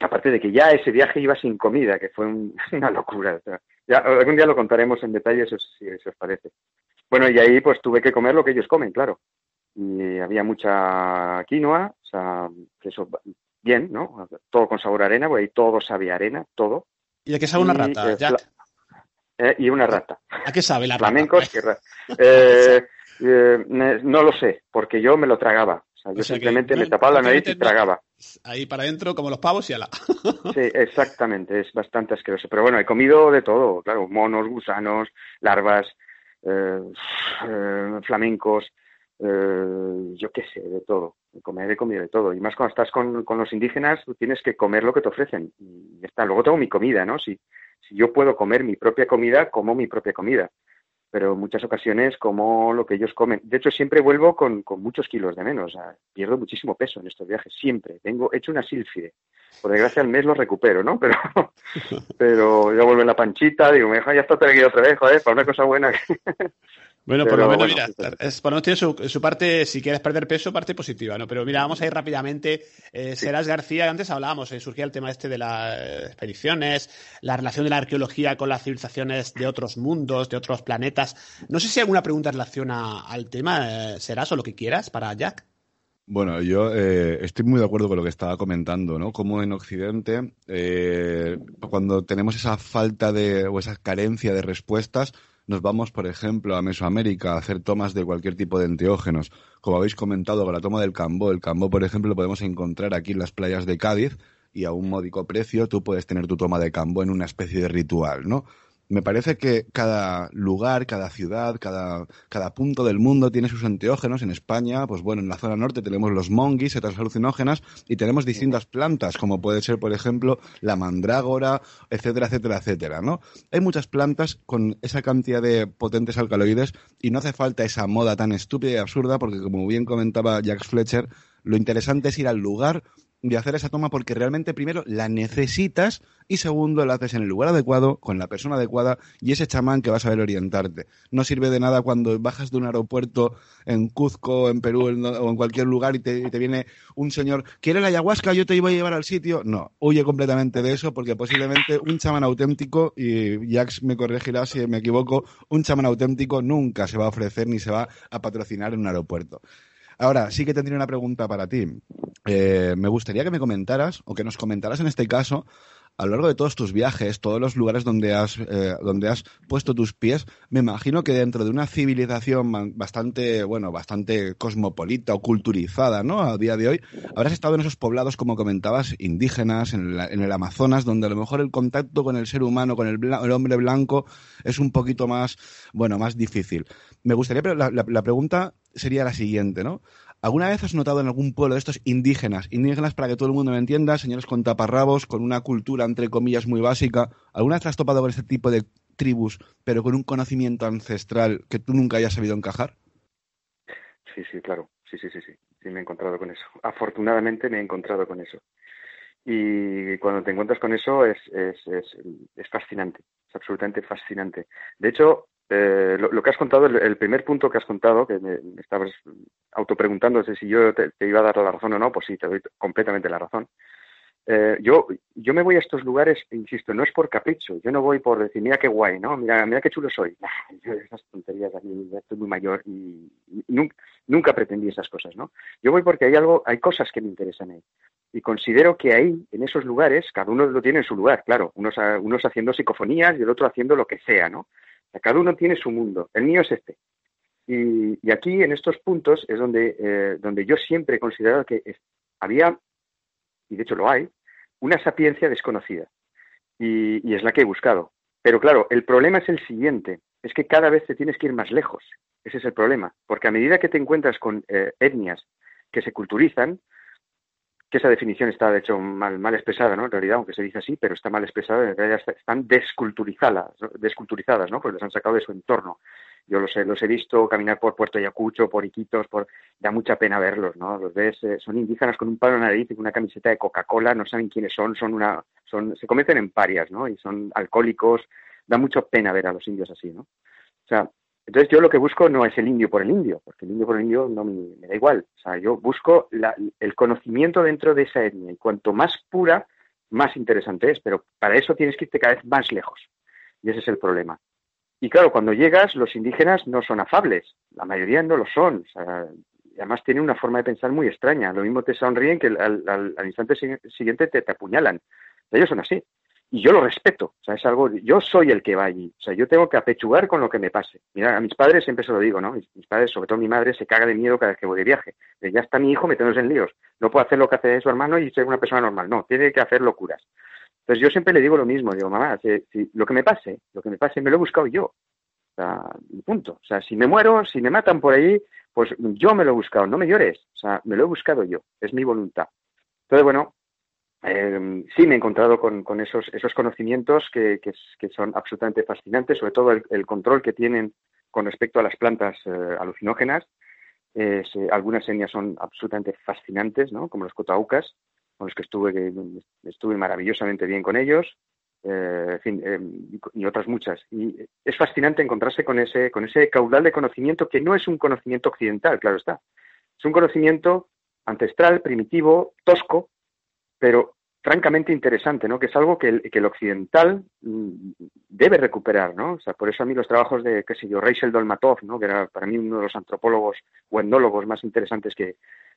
Aparte de que ya ese viaje iba sin comida, que fue una locura. ya, algún día lo contaremos en detalle, si, si os parece. Bueno, y ahí pues tuve que comer lo que ellos comen, claro y había mucha quinoa, o sea, eso bien, ¿no? Todo con sabor a arena, porque ahí todo sabe arena, todo. ¿Y a qué sabe una rata, Jack? Eh, y una rata. ¿A qué sabe la rata? Flamencos eh, eh, no lo sé, porque yo me lo tragaba. O sea, yo simplemente me tapaba la nariz y tragaba. Ahí para adentro, como los pavos y ala. sí, exactamente, es bastante asqueroso. Pero bueno, he comido de todo, claro, monos, gusanos, larvas, flamencos, eh, yo qué sé, de todo. Comer he comido de todo. Y más cuando estás con, los indígenas, tú tienes que comer lo que te ofrecen. Y ya está. Luego tengo mi comida, ¿no? Si, si yo puedo comer mi propia comida, como mi propia comida. Pero en muchas ocasiones como lo que ellos comen. De hecho, siempre vuelvo con, muchos kilos de menos. pierdo muchísimo peso en estos viajes, siempre. Tengo hecho una sílfide. Por desgracia, al mes lo recupero, ¿no? Pero, pero ya vuelve la panchita, digo, me ya está otra vez, joder, para una cosa buena. Bueno, por lo menos, mira, es, por lo menos tiene su, parte, si quieres perder peso, parte positiva, ¿no? Pero mira, vamos a ir rápidamente. Eh, Serás García, antes hablábamos, eh, surgía el tema este de las expediciones, la relación de la arqueología con las civilizaciones de otros mundos, de otros planetas. No sé si hay alguna pregunta en relación al tema, eh, Serás, o lo que quieras para Jack. Bueno, yo eh, estoy muy de acuerdo con lo que estaba comentando, ¿no? Como en Occidente, cuando tenemos esa falta de, o esa carencia de respuestas, nos vamos, por ejemplo, a Mesoamérica a hacer tomas de cualquier tipo de enteógenos. Como habéis comentado con la toma del cambó, el cambó, por ejemplo, lo podemos encontrar aquí en las playas de Cádiz y a un módico precio tú puedes tener tu toma de cambó en una especie de ritual, ¿no? Me parece que cada lugar, cada ciudad, cada, cada punto del mundo tiene sus enteógenos. En España, pues bueno, en la zona norte tenemos los monguis, setas alucinógenas, y tenemos distintas plantas, como puede ser, por ejemplo, la mandrágora, etcétera, etcétera, etcétera, ¿no? Hay muchas plantas con esa cantidad de potentes alcaloides y no hace falta esa moda tan estúpida y absurda, porque como bien comentaba Jack Fletcher, lo interesante es ir al lugar de hacer esa toma porque realmente primero la necesitas y segundo la haces en el lugar adecuado, con la persona adecuada y ese chamán que va a saber orientarte. No sirve de nada cuando bajas de un aeropuerto en Cuzco, en Perú o en cualquier lugar y te, viene un señor, ¿quiere la ayahuasca? Yo te iba a llevar al sitio. No, huye completamente de eso porque posiblemente un chamán auténtico, y Jax me corregirá si me equivoco, un chamán auténtico nunca se va a ofrecer ni se va a patrocinar en un aeropuerto. Ahora, sí que tendría una pregunta para ti. Eh, me gustaría que me comentaras, o que nos comentaras en este caso, a lo largo de todos tus viajes, todos los lugares donde has, eh, donde has puesto tus pies, me imagino que dentro de una civilización bastante, bueno, bastante cosmopolita o culturizada, ¿no? A día de hoy, habrás estado en esos poblados, como comentabas, indígenas, en, el Amazonas, donde a lo mejor el contacto con el ser humano, con el, hombre blanco, es un poquito más, bueno, más difícil. Me gustaría, la, la pregunta sería la siguiente, ¿no? ¿Alguna vez has notado en algún pueblo de estos indígenas, indígenas para que todo el mundo me entienda, señores con taparrabos, con una cultura entre comillas muy básica, ¿alguna vez has topado con este tipo de tribus, pero con un conocimiento ancestral que tú nunca hayas sabido encajar? Sí, sí, claro, sí, sí, sí, sí, sí me he encontrado con eso. Afortunadamente me he encontrado con eso. Y cuando te encuentras con eso es, es, es, es fascinante, es absolutamente fascinante. De hecho, eh, lo, que has contado, el, primer punto que has contado, que me, estabas autopreguntando si yo te, iba a dar la razón o no, pues sí, te doy completamente la razón. Eh, yo, yo me voy a estos lugares, insisto, no es por capricho, yo no voy por decir, mira qué guay, ¿no? Mira, mira qué chulo soy. esas tonterías, ya estoy muy mayor y, nunca, pretendí esas cosas, ¿no? Yo voy porque hay algo, hay cosas que me interesan ahí. Y considero que ahí, en esos lugares, cada uno lo tiene en su lugar, claro, unos haciendo psicofonías y el otro haciendo lo que sea, ¿no? Cada uno tiene su mundo. El mío es este. Y, aquí, en estos puntos, es donde, eh, donde yo siempre he considerado que había, y de hecho lo hay, una sapiencia desconocida. Y, es la que he buscado. Pero claro, el problema es el siguiente, es que cada vez te tienes que ir más lejos. Ese es el problema. Porque a medida que te encuentras con eh, etnias que se culturizan, que esa definición está de hecho mal, mal expresada, ¿no? En realidad, aunque se dice así, pero está mal expresada, en realidad están desculturizadas, desculturizadas, ¿no? Pues las han sacado de su entorno. Yo los he, los he visto caminar por Puerto Ayacucho, por Iquitos, por... da mucha pena verlos, ¿no? Los ves, eh, son indígenas con un palo en la nariz y con una camiseta de Coca-Cola, no saben quiénes son, son una, son, se convierten en parias, ¿no? Y son alcohólicos, da mucha pena ver a los indios así, ¿no? O sea, entonces yo lo que busco no es el indio por el indio, porque el indio por el indio no me, da igual. O sea, yo busco el conocimiento dentro de esa etnia y cuanto más pura, más interesante es, pero para eso tienes que irte cada vez más lejos. Y ese es el problema. Y claro, cuando llegas, los indígenas no son afables, la mayoría no lo son. O sea, además tienen una forma de pensar muy extraña. Lo mismo te sonríen que al, instante siguiente te, te apuñalan. Ellos son así y yo lo respeto, o sea, es algo, yo soy el que va allí, o sea, yo tengo que apechugar con lo que me pase. Mira, a mis padres siempre se lo digo, ¿no? Mis, padres, sobre todo mi madre, se caga de miedo cada vez que voy de viaje. ya está mi hijo metiéndose en líos, no puedo hacer lo que hace su hermano y ser una persona normal, no, tiene que hacer locuras. Entonces yo siempre le digo lo mismo, digo, mamá, si, lo que me pase, lo que me pase me lo he buscado yo, o sea, punto. O sea, si me muero, si me matan por ahí, pues yo me lo he buscado, no me llores, o sea, me lo he buscado yo, es mi voluntad. Entonces, bueno, eh, sí me he encontrado con, esos, conocimientos que, son absolutamente fascinantes, sobre todo el, control que tienen con respecto a las plantas eh, alucinógenas. algunas etnias son absolutamente fascinantes, ¿no? como los cotaucas, con los que estuve, estuve maravillosamente bien con ellos, eh, y otras muchas. Y es fascinante encontrarse con ese, con ese caudal de conocimiento que no es un conocimiento occidental, claro está. Es un conocimiento ancestral, primitivo, tosco, pero francamente interesante, ¿no? Que es algo que el, que el occidental mm, debe recuperar, ¿no? O sea, por eso a mí los trabajos de, qué sé yo, Dolmatov, ¿no? Que era para mí uno de los antropólogos o etnólogos más interesantes que,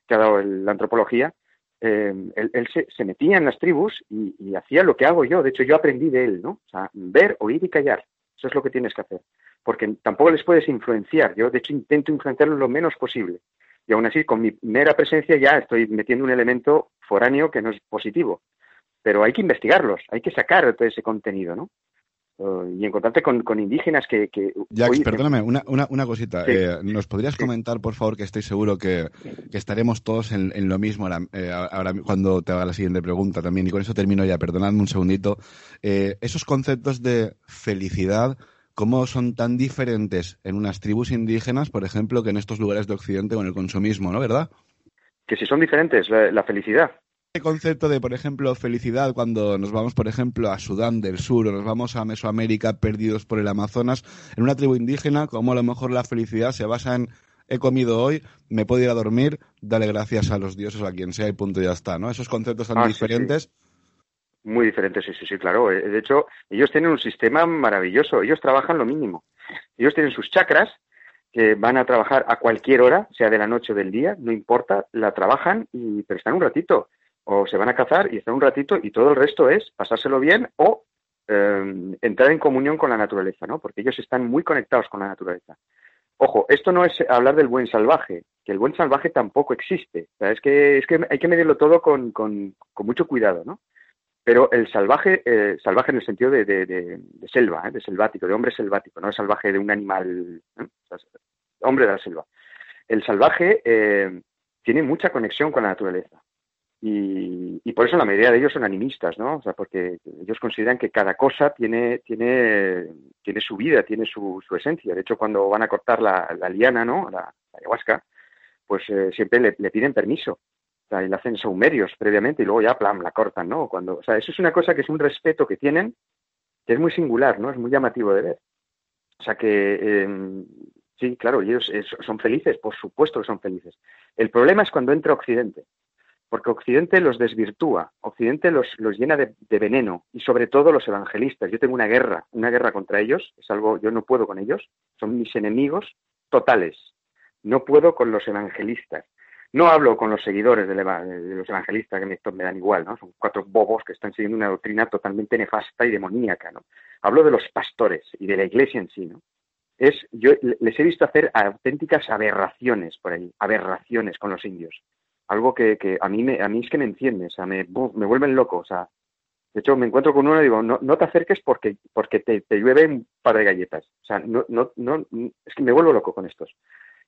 ha dado la antropología, eh, él, se, metía en las tribus y, hacía lo que hago yo. De hecho, yo aprendí de él, ¿no? O sea, ver, oír y callar. Eso es lo que tienes que hacer. Porque tampoco les puedes influenciar. Yo, de hecho, intento influenciarlos lo menos posible. Y aún así, con mi mera presencia ya estoy metiendo un elemento foráneo que no es positivo. Pero hay que investigarlos, hay que sacar todo ese contenido, ¿no? Uh, y encontrarte con, con indígenas que... que Jax, perdóname, una, una, una cosita. Eh, ¿Nos podrías comentar, por favor, que estoy seguro que, que estaremos todos en, en lo mismo ahora, eh, ahora, cuando te haga la siguiente pregunta también? Y con eso termino ya, perdonadme un segundito. Eh, esos conceptos de felicidad cómo son tan diferentes en unas tribus indígenas, por ejemplo, que en estos lugares de Occidente con el consumismo, ¿no? ¿Verdad? Que si son diferentes, la, felicidad. El concepto de, por ejemplo, felicidad cuando nos vamos, por ejemplo, a Sudán del Sur o nos vamos a Mesoamérica perdidos por el Amazonas, en una tribu indígena, como a lo mejor la felicidad se basa en he comido hoy, me puedo ir a dormir, dale gracias a los dioses, a quien sea y punto y ya está, ¿no? Esos conceptos tan ah, diferentes. Muy diferentes, sí, sí, sí, claro. Eh, de hecho, ellos tienen un sistema maravilloso. Ellos trabajan lo mínimo. Ellos tienen sus chakras que van a trabajar a cualquier hora, sea de la noche o del día, no importa, la trabajan, y, pero están un ratito. O se van a cazar y están un ratito y todo el resto es pasárselo bien o em, entrar en comunión con la naturaleza, ¿no? Porque ellos están muy conectados con la naturaleza. Ojo, esto no es hablar del buen salvaje, que el buen salvaje tampoco existe. es, que, es que hay que medirlo todo con, con, con mucho cuidado, ¿no? Pero el salvaje, eh, salvaje en el sentido de, selva, ¿eh? de selvático, de hombre selvático, no el salvaje de un animal, ¿eh? hombre de la selva. El salvaje tiene mucha conexión con la naturaleza. Y, y, por eso la mayoría de ellos son animistas, ¿no? O sea, porque ellos consideran que cada cosa tiene, tiene, tiene su vida, tiene su, esencia. De hecho, cuando van a cortar la, la liana, ¿no? La, ayahuasca, pues siempre le, piden permiso y la hacen saumerios previamente y luego ya plan, la cortan, ¿no? Cuando, o sea, eso es una cosa que es un respeto que tienen que es muy singular, ¿no? Es muy llamativo de ver. O sea que, em, sí, claro, ellos son felices, por supuesto que son felices. El problema es cuando entra Occidente, porque Occidente los desvirtúa, Occidente los, los llena de, de, veneno y sobre todo los evangelistas. Yo tengo una guerra, una guerra contra ellos, es algo, yo no puedo con ellos, son mis enemigos totales. No puedo con los evangelistas. No hablo con los seguidores de, los evangelistas, que me, dan igual, ¿no? Son cuatro bobos que están siguiendo una doctrina totalmente nefasta y demoníaca, ¿no? hablo de los pastores y de la iglesia en sí, ¿no? Es, yo les he visto hacer auténticas aberraciones por ahí, aberraciones con los indios. Algo que, que a, mí me, a mí es que me enciende, o sea, me, me vuelven loco, o sea, de hecho, me encuentro con uno y digo, no, no te acerques porque, porque te, te llueve un par de galletas. O sea, no, no, no, es que me vuelvo loco con estos.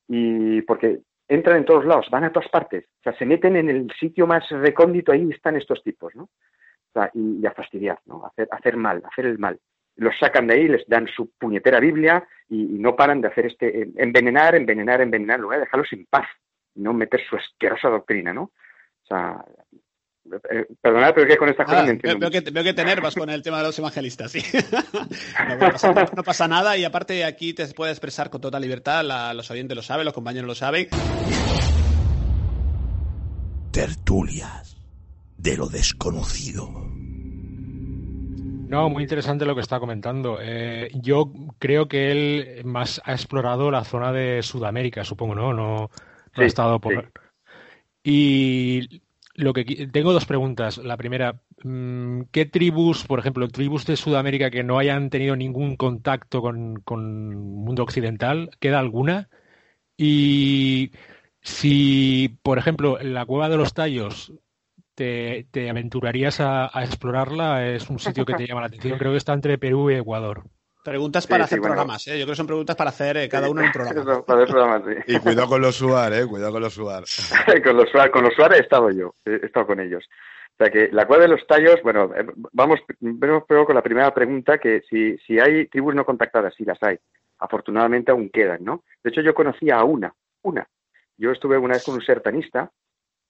Y porque entran en todos lados, van a todas partes. O sea, se meten en el sitio más recóndito, ahí están estos tipos, ¿no? O sea, y, a fastidiar, ¿no? hacer, hacer mal, hacer el mal. Los sacan de ahí, les dan su puñetera Biblia y, no paran de hacer este, envenenar, envenenar, envenenar, lugar dejarlos en paz, no meter su asquerosa doctrina, ¿no? O sea, eh, perdonad, pero que con esta cosa veo, que, veo que te nervas con el tema de los evangelistas, sí. no, pasa, nada y aparte aquí te puede expresar con toda libertad, los oyentes lo saben, los compañeros lo saben. Tertulias de lo desconocido. No, muy interesante lo que está comentando. Eh, yo creo que él más ha explorado la zona de Sudamérica, supongo, ¿no? No, ha estado por... Y lo que tengo dos preguntas. La primera, mm, ¿qué tribus, por ejemplo, tribus de Sudamérica que no hayan tenido ningún contacto con, con mundo occidental, queda alguna? Y si, por ejemplo, la cueva de los tallos te, aventurarías a, explorarla, es un sitio que te llama la atención. Creo que está entre Perú y Ecuador. Preguntas para hacer programas, ¿eh? Yo creo que son preguntas para hacer eh, cada uno un programa. Para hacer programas, Y cuidado con los SUAR, ¿eh? Cuidado con los SUAR. con los SUAR, con los SUAR he estado yo, he estado con ellos. O sea que la cueva de los tallos, bueno, eh, vamos primero con la primera pregunta, que si, si hay tribus no contactadas, sí las hay. Afortunadamente aún quedan, ¿no? De hecho, yo conocía a una, una. Yo estuve una vez con un sertanista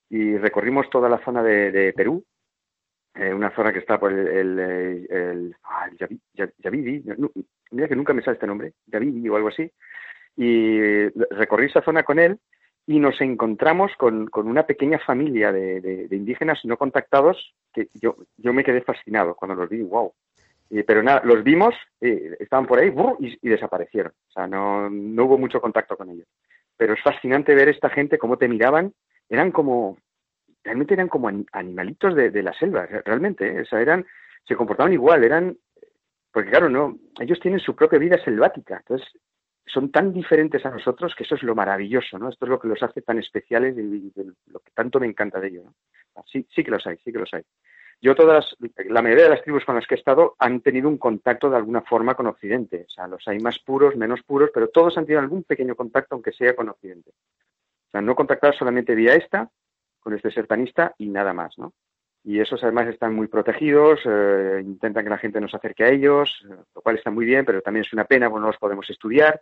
y recorrimos toda la zona de Perú, eh, una zona que está por el, el, el, ah, Yavidi, mira que nunca me sale este nombre, Yavidi o algo así, y recorrí esa zona con él y nos encontramos con, con una pequeña familia de, de, indígenas no contactados que yo, yo me quedé fascinado cuando los vi, wow. pero nada, los vimos, eh, estaban por ahí y, y, desaparecieron. O sea, no, no hubo mucho contacto con ellos. Pero es fascinante ver esta gente, cómo te miraban. Eran como, realmente eran como animalitos de, la selva, realmente, ¿eh? o sea, eran, se comportaban igual, eran, porque claro, no, ellos tienen su propia vida selvática, entonces son tan diferentes a nosotros que eso es lo maravilloso, ¿no? Esto es lo que los hace tan especiales y, lo que tanto me encanta de ellos, ¿no? Sí, sí que los hay, sí que los hay. Yo todas, la mayoría de las tribus con las que he estado han tenido un contacto de alguna forma con Occidente. O sea, los hay más puros, menos puros, pero todos han tenido algún pequeño contacto, aunque sea con Occidente. O sea, no contactar solamente vía esta, con este sertanista y nada más, ¿no? Y esos además están muy protegidos, eh, intentan que la gente no se acerque a ellos, eh, lo cual está muy bien, pero también es una pena, porque no los podemos estudiar.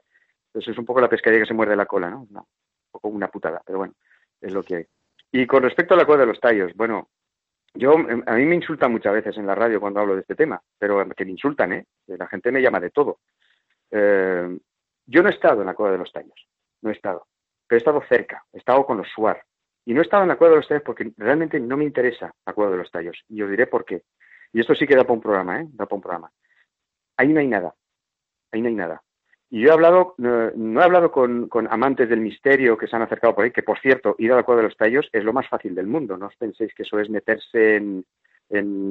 Entonces es un poco la pescaría que se muerde la cola, ¿no? un poco una putada, pero bueno, es lo que hay. Y con respecto a la cueva de los tallos, bueno, yo, a mí me insultan muchas veces en la radio cuando hablo de este tema, pero que me insultan, ¿eh? La gente me llama de todo. Eh, yo no he estado en la cueva de los tallos, no he estado, pero he estado cerca, he estado con los SUAR, y no estaba en la cueva de los tallos porque realmente no me interesa la cueva de los tallos. Y os diré por qué. Y esto sí que da para un programa, ¿eh? Da para un programa. Ahí no hay nada. Ahí no hay nada. Y yo he hablado, no, he hablado con, amantes del misterio que se han acercado por ahí, que por cierto, ir a la de los tallos es lo más fácil del mundo. No os penséis que eso es meterse en,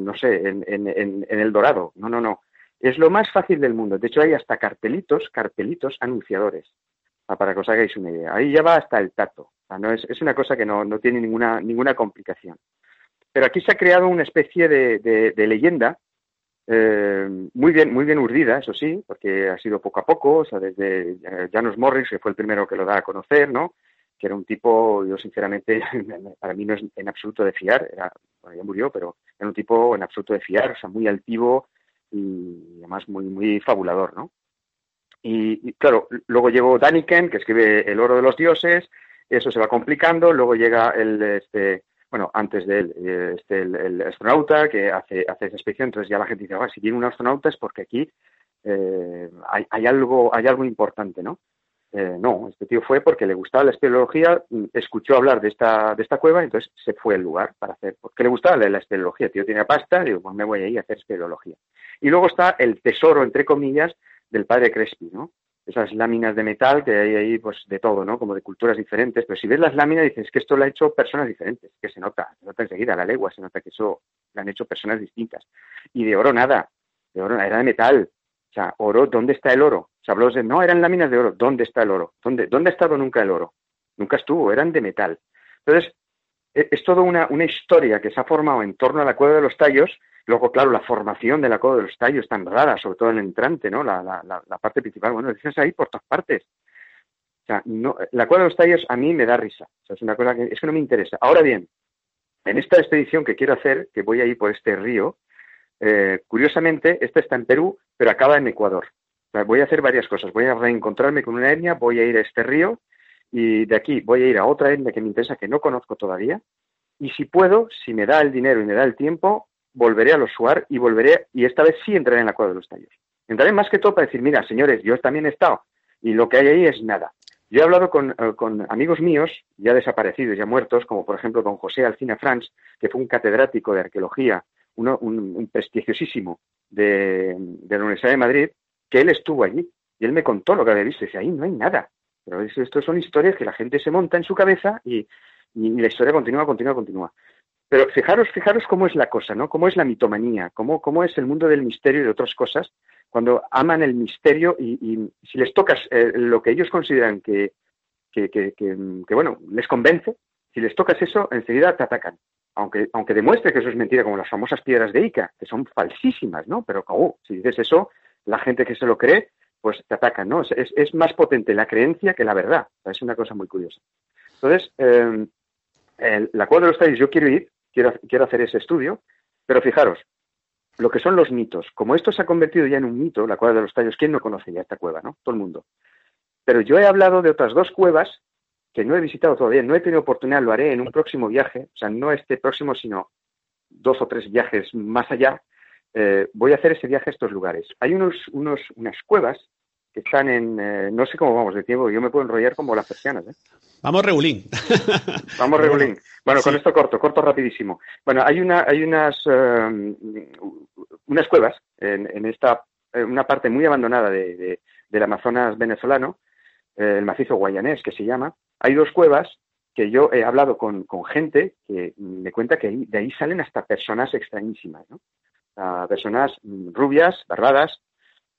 no sé, en, en, el dorado. No, no, no. Es lo más fácil del mundo. De hecho, hay hasta cartelitos, cartelitos anunciadores, para que os hagáis una idea. Ahí ya va hasta el tato no es, una cosa que no, no, tiene ninguna, ninguna complicación. Pero aquí se ha creado una especie de, leyenda eh, muy bien muy bien urdida, eso sí, porque ha sido poco a poco, o sea, desde eh, Janos Morris, que fue el primero que lo da a conocer, ¿no? Que era un tipo, yo sinceramente, para mí no es en absoluto de fiar, era, ya murió, pero era un tipo en absoluto de fiar, o sea, muy altivo y además muy, muy fabulador, ¿no? Y, y claro, luego llegó Daniken, que escribe El oro de los dioses, eso se va complicando, luego llega el, este, bueno, antes de él, eh, este, el, astronauta que hace, hace esa expedición, entonces ya la gente dice, si tiene un astronauta es porque aquí eh, hay, hay, algo, hay algo importante, ¿no? Eh, no, este tío fue porque le gustaba la espeleología, mm, escuchó hablar de esta, de esta cueva, entonces se fue al lugar para hacer, porque le gustaba la, la espeleología, el tío tiene pasta, digo, pues me voy a ir a hacer espeleología. Y luego está el tesoro, entre comillas, del padre Crespi, ¿no? Esas láminas de metal que hay ahí, pues de todo, ¿no? Como de culturas diferentes. Pero si ves las láminas, dices que esto lo ha hecho personas diferentes, que se nota, se nota enseguida, la legua, se nota que eso lo han hecho personas distintas. Y de oro nada, de oro era de metal, sea, oro, ¿dónde está el oro? Se habló de, no, eran láminas de oro. ¿Dónde está el oro? ¿Dónde, ¿Dónde ha estado nunca el oro? Nunca estuvo, eran de metal. Entonces, e, es toda una, una historia que se ha formado en torno a la cueva de los tallos. Luego, claro, la formación de la cueva de los tallos tan rara, sobre todo en el entrante, ¿no? La, la, parte principal. Bueno, dices ahí por todas partes. O sea, no, la cueva de los tallos a mí me da risa. O sea, es una cosa que, es que no me interesa. Ahora bien, en esta expedición que quiero hacer, que voy a ir por este río, eh, curiosamente, esta está en Perú, pero acaba en Ecuador. voy a hacer varias cosas. Voy a reencontrarme con una etnia, voy a ir a este río y de aquí voy a ir a otra etnia que me interesa, que no conozco todavía. Y si puedo, si me da el dinero y me da el tiempo, volveré a los Suar y volveré, y esta vez sí entraré en la cueva de los tallos. Entraré más que todo para decir, mira, señores, yo también he estado y lo que hay ahí es nada. Yo he hablado eh, con, amigos míos, ya desaparecidos, ya muertos, como por ejemplo don José Alcina Franz, que fue un catedrático de arqueología, un, prestigiosísimo de, la Universidad de Madrid, que él estuvo allí y él me contó lo que había visto. Y dice, ahí no hay nada. Pero esto son historias que la gente se monta en su cabeza y, la historia continúa, continúa, continúa. Pero fijaros, fijaros cómo es la cosa, ¿no? Cómo es la mitomanía, cómo, cómo es el mundo del misterio y de otras cosas, cuando aman el misterio y, si les tocas eh, lo que ellos consideran que, que, bueno, les convence, si les tocas eso, enseguida te atacan. Aunque, aunque demuestre que eso es mentira, como las famosas piedras de Ica, que son falsísimas, ¿no? Pero oh, si dices eso, la gente que se lo cree, pues te atacan, ¿no? Es, es, más potente la creencia que la verdad. Es una cosa muy curiosa. Entonces, eh, la cueva de los tallos, yo quiero ir, quiero, quiero hacer ese estudio, pero fijaros, lo que son los mitos. Como esto se ha convertido ya en un mito, la cueva de los tallos, ¿quién no conoce ya esta cueva, no? Todo el mundo. Pero yo he hablado de otras dos cuevas que no he visitado todavía, no he tenido oportunidad, lo haré en un próximo viaje, o sea, no este próximo, sino dos o tres viajes más allá. Eh, voy a hacer ese viaje a estos lugares. Hay unos, unos, unas cuevas que están en, eh, no sé cómo vamos de tiempo, yo me puedo enrollar como las persianas. ¿eh? Vamos regulín. vamos regulín. Bueno, con esto corto, corto rapidísimo. Bueno, hay una, hay unas, eh, unas cuevas en, esta, una parte muy abandonada de, del Amazonas venezolano, el macizo guayanés que se llama. Hay dos cuevas que yo he hablado con, con gente que me cuenta que de ahí salen hasta personas extrañísimas, ¿no? personas rubias, barbadas,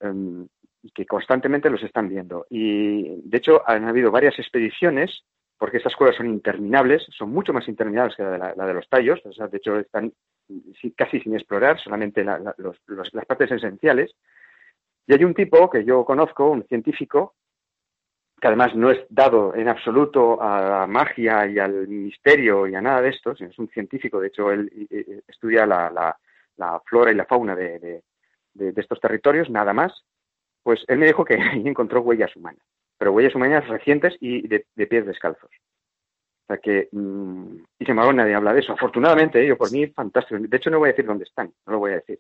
em, que constantemente los están viendo. Y de hecho han habido varias expediciones, porque estas cuevas son interminables, son mucho más interminables que la de, los tallos, o sea, de hecho están casi sin explorar, solamente las partes esenciales. Y hay un tipo que yo conozco, un científico, que además no es dado en absoluto a la magia y al misterio y a nada de esto, sino es un científico, de hecho él estudia la, flora y la fauna de, estos territorios, nada más, pues él me dijo que ahí encontró huellas humanas, pero huellas humanas recientes y de, pies descalzos. O sea que, mm, y sin embargo nadie habla de eso. Afortunadamente, yo por mí, fantástico. De hecho, no voy a decir dónde están, no lo voy a decir.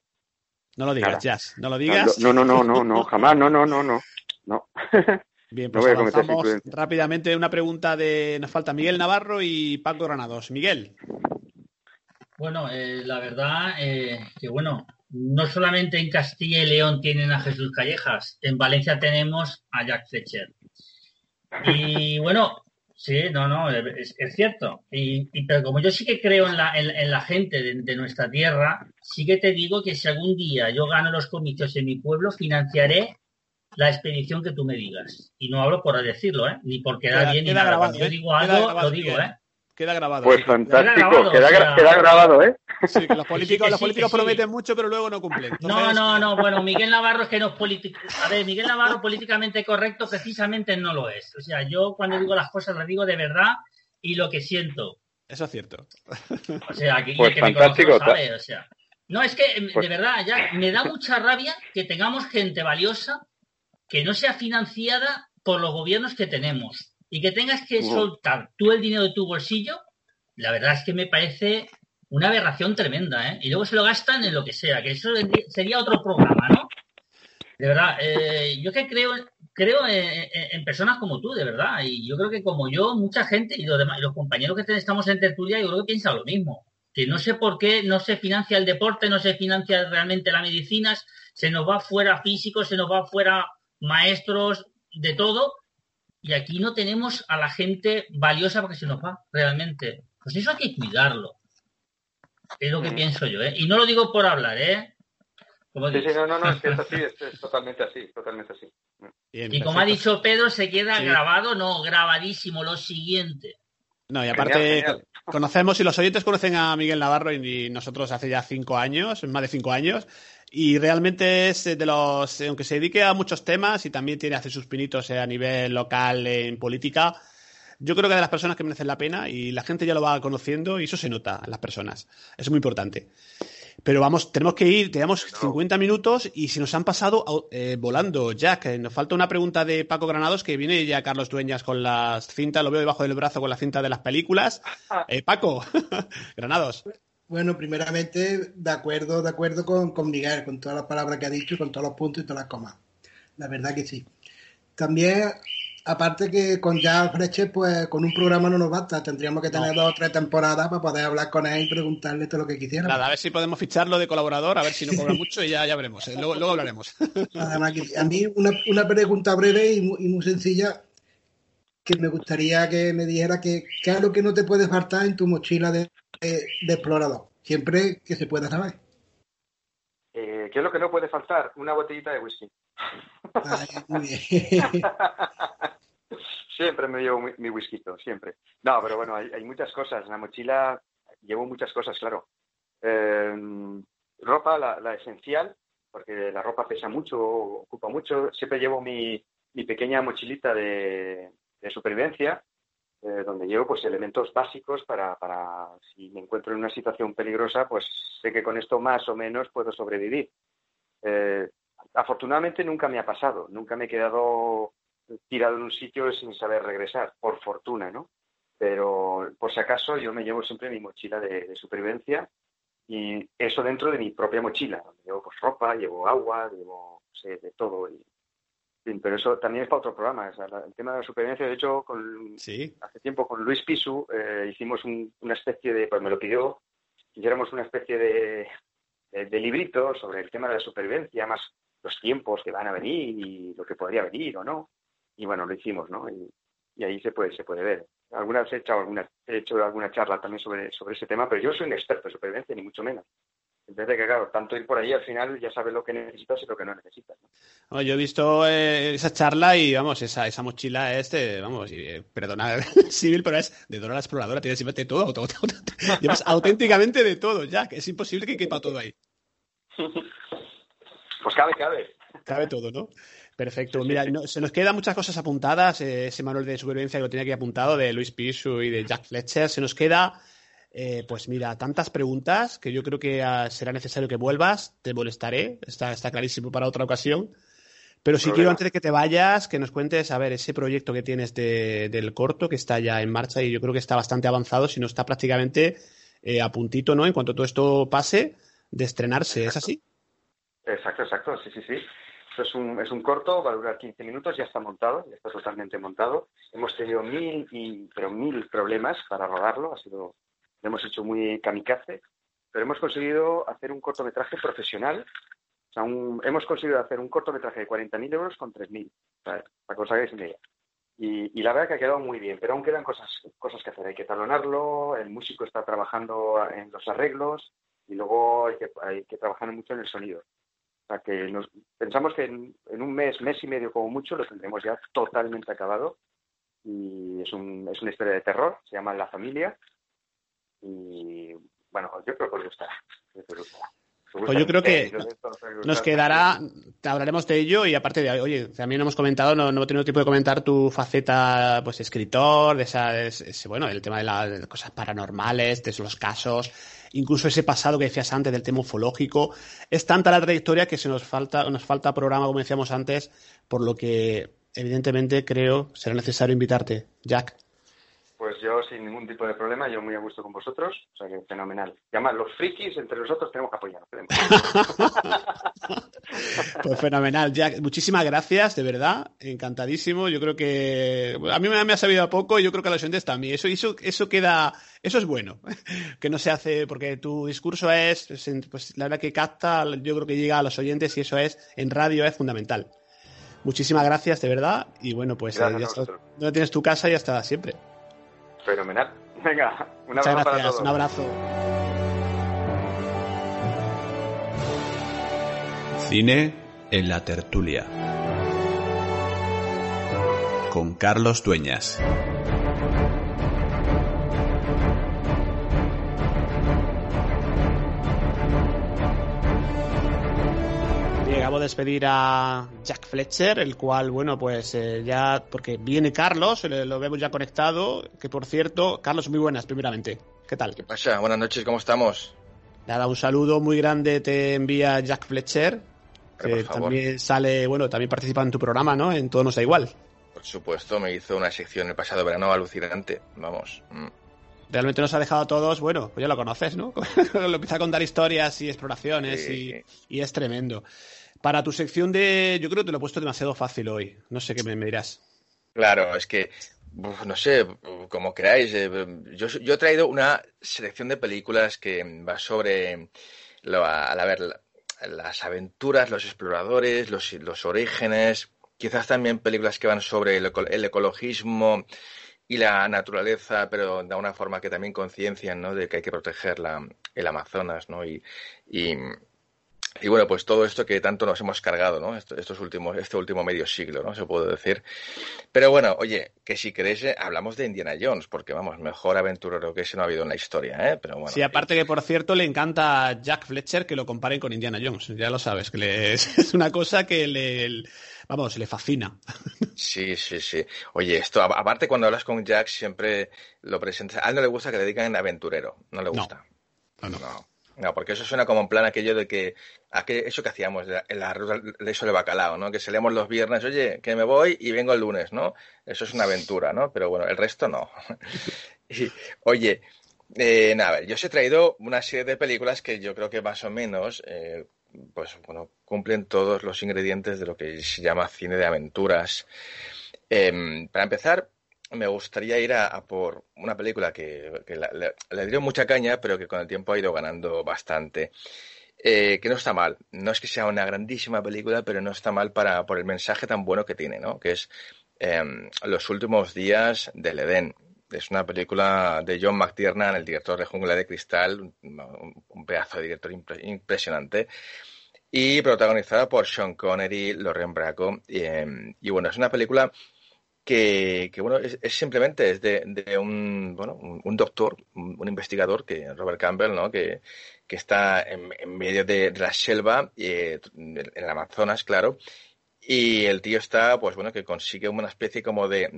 No lo digas, Jazz, no lo digas. No, no, no, no, no, jamás, no, no, no, no. no. Bien, pues avanzamos rápidamente una pregunta de... Nos falta Miguel Navarro y Paco Granados. Miguel. Bueno, eh, la verdad eh, que bueno, no solamente en Castilla y León tienen a Jesús Callejas, en Valencia tenemos a Jack Fletcher. Y bueno, sí, no, no, es, cierto. Y, pero como yo sí que creo en la, en, la gente de, nuestra tierra, sí que te digo que si algún día yo gano los comicios en mi pueblo, financiaré la expedición que tú me digas. Y no hablo por decirlo, ¿eh? ni porque queda, bien ni nada. Cuando yo ¿eh? digo algo, lo digo, ¿eh? Queda grabado. Pues fantástico, queda grabado, ¿eh? Sí, que los políticos, los políticos prometen mucho, pero luego no cumplen. No, no, no. Bueno, Miguel Navarro es que no es político. A ver, Miguel Navarro políticamente correcto precisamente no lo es. O sea, yo cuando digo las cosas las digo de verdad y lo que siento. Eso es cierto. O sea, que, pues que fantástico, me sabe, o sea. No, es que pues de verdad, ya me da mucha rabia que tengamos gente valiosa que no sea financiada por los gobiernos que tenemos y que tengas que soltar tú el dinero de tu bolsillo, la verdad es que me parece una aberración tremenda, ¿eh? Y luego se lo gastan en lo que sea, que eso sería otro programa, ¿no? De verdad, eh, yo que creo, creo en, personas como tú, de verdad, y yo creo que como yo, mucha gente y los, demás, los compañeros que estamos en tertulia, yo creo que piensan lo mismo, que no sé por qué no se financia el deporte, no se financia realmente la medicina, se nos va fuera físicos, se nos va fuera maestros, de todo, y aquí no tenemos a la gente valiosa porque se nos va realmente. Pues eso hay que cuidarlo. Es lo que pienso yo, ¿eh? Y no lo digo por hablar, ¿eh? sí, sí, no, no, no, es que es así, es, totalmente así, totalmente así. y como ha dicho Pedro, se queda grabado, no, grabadísimo, lo siguiente. No, y aparte conocemos y los oyentes conocen a Miguel Navarro y nosotros hace ya cinco años, más de cinco años, y realmente es de los, aunque se dedique a muchos temas y también tiene hace sus pinitos eh, a nivel local en política, yo creo que de las personas que merecen la pena y la gente ya lo va conociendo y eso se nota en las personas. Es muy importante. Pero vamos, tenemos que ir, tenemos 50 minutos y se nos han pasado eh, volando. Jack, nos falta una pregunta de Paco Granados, que viene ya Carlos Dueñas con las cintas, lo veo debajo del brazo con la cinta de las películas. Eh, Paco, Granados. Bueno, primeramente, de acuerdo, de acuerdo con, con Miguel, con todas las palabras que ha dicho, con todos los puntos y todas las comas. La verdad que sí. También aparte que con Jack Freche, pues con un programa no nos basta. Tendríamos que tener dos o tres temporadas para poder hablar con él y preguntarle todo lo que quisiera. Nada, a ver si podemos ficharlo de colaborador, a ver si no cobra mucho y ya, ya veremos. ¿eh? Luego, hablaremos. a mí una, una pregunta breve y muy, sencilla que me gustaría que me dijera que qué es lo que no te puede faltar en tu mochila de, explorador. Siempre que se pueda saber. Eh, ¿Qué es lo que no puede faltar? Una botellita de whisky. siempre me llevo mi, whisky, siempre. No, pero bueno, hay, muchas cosas. En la mochila llevo muchas cosas, claro. Em, ropa, la, esencial, porque la ropa pesa mucho, ocupa mucho. Siempre llevo mi, pequeña mochilita de, supervivencia, eh, donde llevo pues elementos básicos para, para, si me encuentro en una situación peligrosa, pues sé que con esto más o menos puedo sobrevivir. Eh, afortunadamente nunca me ha pasado, nunca me he quedado tirado en un sitio sin saber regresar, por fortuna, ¿no? Pero por si acaso yo me llevo siempre mi mochila de, supervivencia y eso dentro de mi propia mochila, llevo pues, ropa, llevo agua, llevo sé, de todo. Pero eso también es para otro programa. el tema de la supervivencia, de hecho, con, hace tiempo con Luis Pisu eh, hicimos una especie de, pues me lo pidió, hiciéramos una especie de, de, librito sobre el tema de la supervivencia, más los tiempos que van a venir y lo que podría venir o no. Y bueno, lo hicimos, ¿no? Y, ahí se puede, se puede ver. Algunas he hecho alguna, he hecho alguna charla también sobre, sobre ese tema, pero yo soy un experto en supervivencia, ni mucho menos. Entonces, que claro, tanto ir por ahí al final ya sabes lo que necesitas y lo que no necesitas. ¿no? yo he visto eh, esa charla y vamos, esa, esa mochila es de, vamos, eh, perdona, civil, pero es de Dora la exploradora, tienes de todo, todo, todo, todo. llevas auténticamente de todo, ya, que es imposible que quepa todo ahí. Pues cabe, cabe. Cabe todo, ¿no? Perfecto. Mira, se nos quedan muchas cosas apuntadas. Eh, ese manual de supervivencia que lo tenía aquí apuntado de Luis Pisu y de Jack Fletcher. Se nos queda, eh, pues mira, tantas preguntas que yo creo que ah, será necesario que vuelvas. Te molestaré. Está, está clarísimo para otra ocasión. Pero si quiero, antes de que te vayas, que nos cuentes, a ver, ese proyecto que tienes del corto, que está ya en marcha y yo creo que está bastante avanzado, si no está prácticamente eh, a puntito, ¿no? En cuanto todo esto pase, de estrenarse. ¿Es así? Exacto, exacto, sí, sí, sí. Esto es un, es un corto, va a durar 15 minutos, ya está montado, ya está totalmente montado. Hemos tenido mil, y, pero mil problemas para rodarlo, ha sido, lo hemos hecho muy kamikaze, pero hemos conseguido hacer un cortometraje profesional. O sea, hemos conseguido hacer un cortometraje de 40.000 euros con 3.000, para que os hagáis idea. Y, y, la verdad que ha quedado muy bien, pero aún quedan cosas, cosas que hacer. Hay que talonarlo, el músico está trabajando en los arreglos y luego hay que, hay que trabajar mucho en el sonido. O sea que nos, pensamos que en, un mes, mes y medio como mucho, lo tendremos ya totalmente acabado. Y es, un, es una historia de terror, se llama La Familia. Y bueno, yo creo que os gustará. Pues yo creo que nos quedará, hablaremos de ello y aparte de, oye, también hemos comentado, no, no he tenido tiempo de comentar tu faceta, pues escritor, de esa, bueno, el tema de las cosas paranormales, de los casos, incluso ese pasado que decías antes del tema ufológico. Es tanta la trayectoria que se nos falta, nos falta programa, como decíamos antes, por lo que evidentemente creo será necesario invitarte, Jack. Pues yo sin ningún tipo de problema, yo muy a gusto con vosotros, o sea que fenomenal. Y además, los frikis entre nosotros tenemos que apoyarnos. pues fenomenal, Jack. Muchísimas gracias, de verdad, encantadísimo. Yo creo que a mí me, ha sabido a poco y yo creo que a los oyentes también. Eso, eso, eso queda, eso es bueno, que no se hace, porque tu discurso es, pues la verdad que capta, yo creo que llega a los oyentes y eso es, en radio es fundamental. Muchísimas gracias, de verdad. Y bueno, pues eh, ya tienes tu casa y hasta siempre. Fenomenal. Venga, un abrazo para todos. Un abrazo. Cine en la tertulia. Con Carlos Dueñas. Acabo de despedir a Jack Fletcher, el cual, bueno, pues eh, ya, porque viene Carlos, lo vemos ya conectado, que por cierto, Carlos, muy buenas, primeramente. ¿Qué tal? ¿Qué pasa? Buenas noches, ¿cómo estamos? Nada, un saludo muy grande te envía Jack Fletcher, que también sale, bueno, también participa en tu programa, ¿no? En Todo nos da igual. Por supuesto, me hizo una sección el pasado verano alucinante, vamos. Mm. Realmente nos ha dejado a todos, bueno, pues ya lo conoces, ¿no? lo empieza a contar historias y exploraciones y, es tremendo. Para tu sección de, yo creo que te lo he puesto demasiado fácil hoy, no sé qué me, dirás. Claro, es que no sé, como queráis. Eh, yo, he traído una selección de películas que va sobre, lo, a, ver, las aventuras, los exploradores, los, los orígenes, quizás también películas que van sobre el, ecologismo y la naturaleza, pero de una forma que también conciencian ¿no? de que hay que proteger la, el Amazonas, ¿no? Y, y, y bueno, pues todo esto que tanto nos hemos cargado, ¿no? Estos últimos, este último medio siglo, ¿no? Se puede decir. Pero bueno, oye, que si queréis, eh, hablamos de Indiana Jones, porque vamos, mejor aventurero que ese no ha habido en la historia, ¿eh? Pero bueno. Sí, aparte que por cierto le encanta a Jack Fletcher que lo comparen con Indiana Jones, ya lo sabes, que le, es una cosa que le, vamos, le fascina. Sí, sí, sí. Oye, esto, aparte cuando hablas con Jack siempre lo presentas, a él no le gusta que le digan aventurero, no le gusta. no. no. No, porque eso suena como en plan aquello de que, eso que hacíamos, en la ruta de eso de bacalao, ¿no? Que salíamos los viernes, oye, que me voy y vengo el lunes, ¿no? Eso es una aventura, ¿no? Pero bueno, el resto no. oye, eh, nada, yo os he traído una serie de películas que yo creo que más o menos, eh, pues cumplen todos los ingredientes de lo que se llama cine de aventuras. Em, para empezar, me gustaría ir a, por una película que, le, dio mucha caña, pero que con el tiempo ha ido ganando bastante. Eh, que no está mal. No es que sea una grandísima película, pero no está mal para, por el mensaje tan bueno que tiene, ¿no? Que es em, Los últimos días del Edén. Es una película de John McTiernan, el director de Jungla de Cristal, un, pedazo de director impresionante y protagonizada por Sean Connery, Lauren Bracco. Em, y bueno, es una película que, bueno, es, simplemente es de, un, bueno, un, doctor, un, investigador, que Robert Campbell, ¿no? que, que está en, medio de, la selva, eh, en el Amazonas, claro, y el tío está, pues bueno, que consigue una especie como de,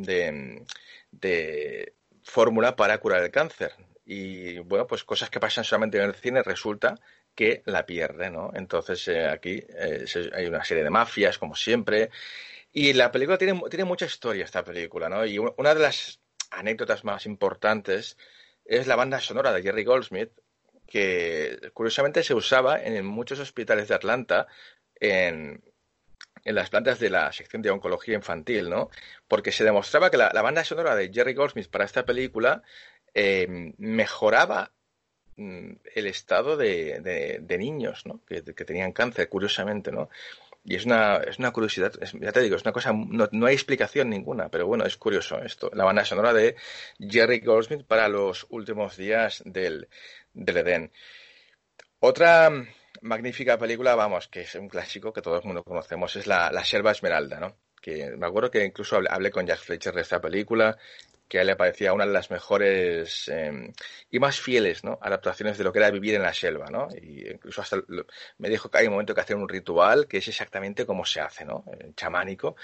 de, fórmula para curar el cáncer. Y bueno, pues cosas que pasan solamente en el cine resulta que la pierde, ¿no? Entonces eh, aquí eh, hay una serie de mafias, como siempre, y la película tiene, tiene mucha historia, esta película, ¿no? Y una de las anécdotas más importantes es la banda sonora de Jerry Goldsmith, que curiosamente se usaba en muchos hospitales de Atlanta, en, en las plantas de la sección de oncología infantil, ¿no? Porque se demostraba que la, banda sonora de Jerry Goldsmith para esta película eh, mejoraba mm, el estado de, de, niños, ¿no? Que, que, tenían cáncer, curiosamente, ¿no? Y es una, es una curiosidad, ya te digo, es una cosa, no, hay explicación ninguna, pero bueno, es curioso esto. La banda sonora de Jerry Goldsmith para los últimos días del, del Edén. Otra magnífica película, vamos, que es un clásico que todo el mundo conocemos, es La, la Selva Esmeralda, ¿no? Que me acuerdo que incluso hablé con Jack Fletcher de esta película que a él le parecía una de las mejores em, y más fieles ¿no? adaptaciones de lo que era vivir en la selva, ¿no? Y incluso hasta me dijo que hay un momento que hacer un ritual que es exactamente como se hace, ¿no? Eh, chamánico.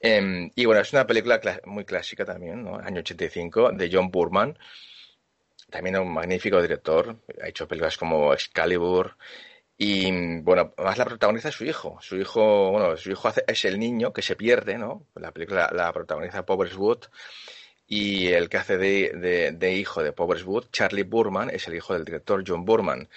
Em, y bueno, es una película muy clásica también, ¿no? Año 85, de John Burman. También un magnífico director. Ha hecho películas como Excalibur. Y bueno, más la protagoniza su hijo. Su hijo, bueno, su hijo es el niño que se pierde, ¿no? La película la, protagoniza Powers Wood y el que hace de, de, hijo de Powers Wood, Charlie Burman, es el hijo del director John Burman.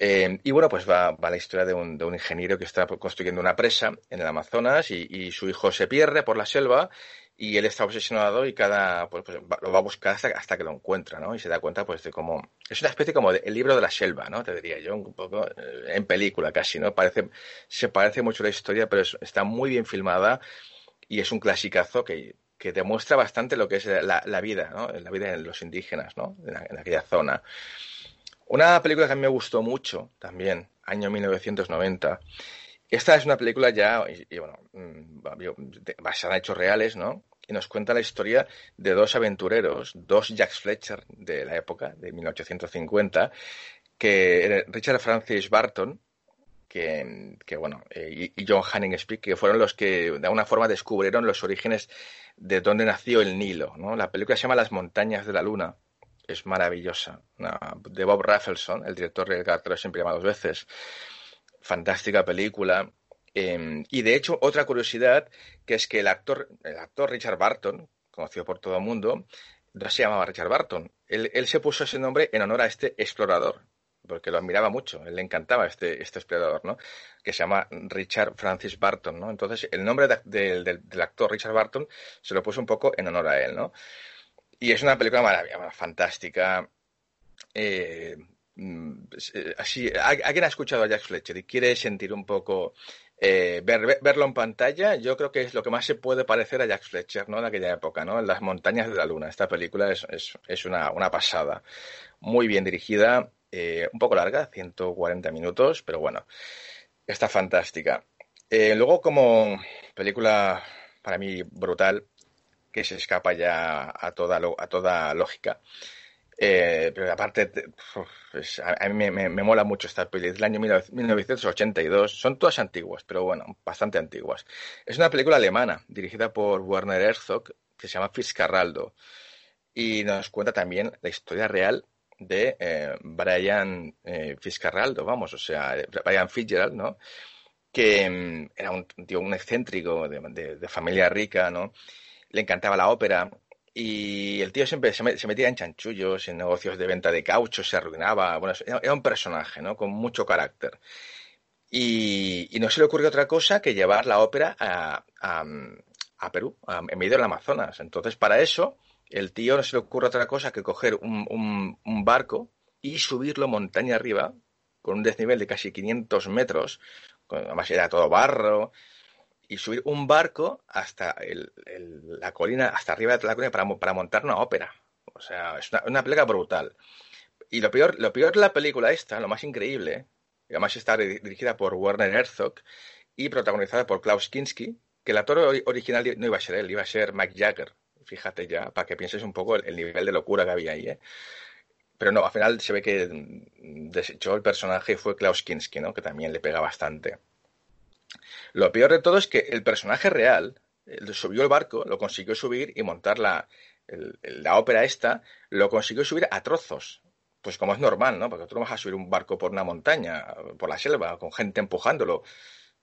Eh, y bueno, pues va, va la historia de un, de un, ingeniero que está construyendo una presa en el Amazonas y, su hijo se pierde por la selva y él está obsesionado y cada pues, pues lo va a buscar hasta, hasta, que lo encuentra, ¿no? Y se da cuenta pues de cómo es una especie como de el libro de la selva, ¿no? Te diría yo un poco eh, en película casi, ¿no? Parece se parece mucho la historia, pero está muy bien filmada y es un clasicazo que que demuestra bastante lo que es la, vida, ¿no? La vida de los indígenas, ¿no? En, aquella zona. Una película que a mí me gustó mucho también, año 1990. Esta es una película ya, mm, basada en hechos reales, ¿no? Y nos cuenta la historia de dos aventureros, dos Jacks Fletcher de la época, de 1850, que Richard Francis Barton, que, bueno, eh, y, John Hanning Speak, que fueron los que de alguna forma descubrieron los orígenes de dónde nació el Nilo. ¿no? La película se llama Las montañas de la luna. Es maravillosa. de Bob Rafelson, el director del Cartero siempre llama dos veces. Fantástica película. Em, y de hecho, otra curiosidad, que es que el actor, el actor Richard Barton, conocido por todo el mundo, no se llamaba Richard Barton. Él se puso ese nombre en honor a este explorador, porque lo admiraba mucho, él le encantaba este, este explorador, ¿no? Que se llama Richard Francis Barton, ¿no? Entonces, el nombre del actor Richard Barton se lo puso un poco en honor a él, ¿no? Y es una película maravillosa, fantástica. Eh, mm, ¿alguien ha escuchado a Jack Fletcher y quiere sentir un poco eh, verlo en pantalla, yo creo que es lo que más se puede parecer a Jack Fletcher, ¿no? De aquella época, ¿no? En las montañas de la luna. Esta película es, es, una, una, pasada. Muy bien dirigida, eh, un poco larga, 140 minutos, pero bueno, está fantástica. Eh, luego, como película para mí brutal, que se escapa ya a toda, a toda lógica. Eh, pero aparte, a, mí me, mola mucho esta peli. Es del año 1982. Son todas antiguas, pero bueno, bastante antiguas. Es una película alemana, dirigida por Werner Herzog, que se llama Fitzcarraldo. Y nos cuenta también la historia real de eh, Brian eh, vamos, o sea, Brian Fitzgerald, ¿no? Que mm, era un tío, un excéntrico de, familia rica, ¿no? Le encantaba la ópera y el tío siempre se, metía en chanchullos, en negocios de venta de caucho, se arruinaba, bueno, era un personaje, ¿no? Con mucho carácter. Y, no se le ocurrió otra cosa que llevar la ópera a, a, Perú, en medio del Amazonas. Entonces, para eso, el tío no se le ocurre otra cosa que coger un, barco y subirlo montaña arriba, con un desnivel de casi 500 metros, además era todo barro, y subir un barco hasta la colina, hasta arriba de la colina para, montar una ópera. O sea, es una, una película brutal. Y lo peor, lo peor de la película esta, lo más increíble, además está dirigida por Werner Herzog y protagonizada por Klaus Kinski, que el actor original no iba a ser él, iba a ser Mike Jagger, fíjate ya, para que pienses un poco el, nivel de locura que había ahí, ¿eh? Pero no, al final se ve que desechó el personaje y fue Klaus Kinski, ¿no? Que también le pega bastante. Lo peor de todo es que el personaje real subió el barco, lo consiguió subir y montar la, la ópera esta, lo consiguió subir a trozos. Pues como es normal, ¿no? Porque tú no vas a subir un barco por una montaña, por la selva, con gente empujándolo.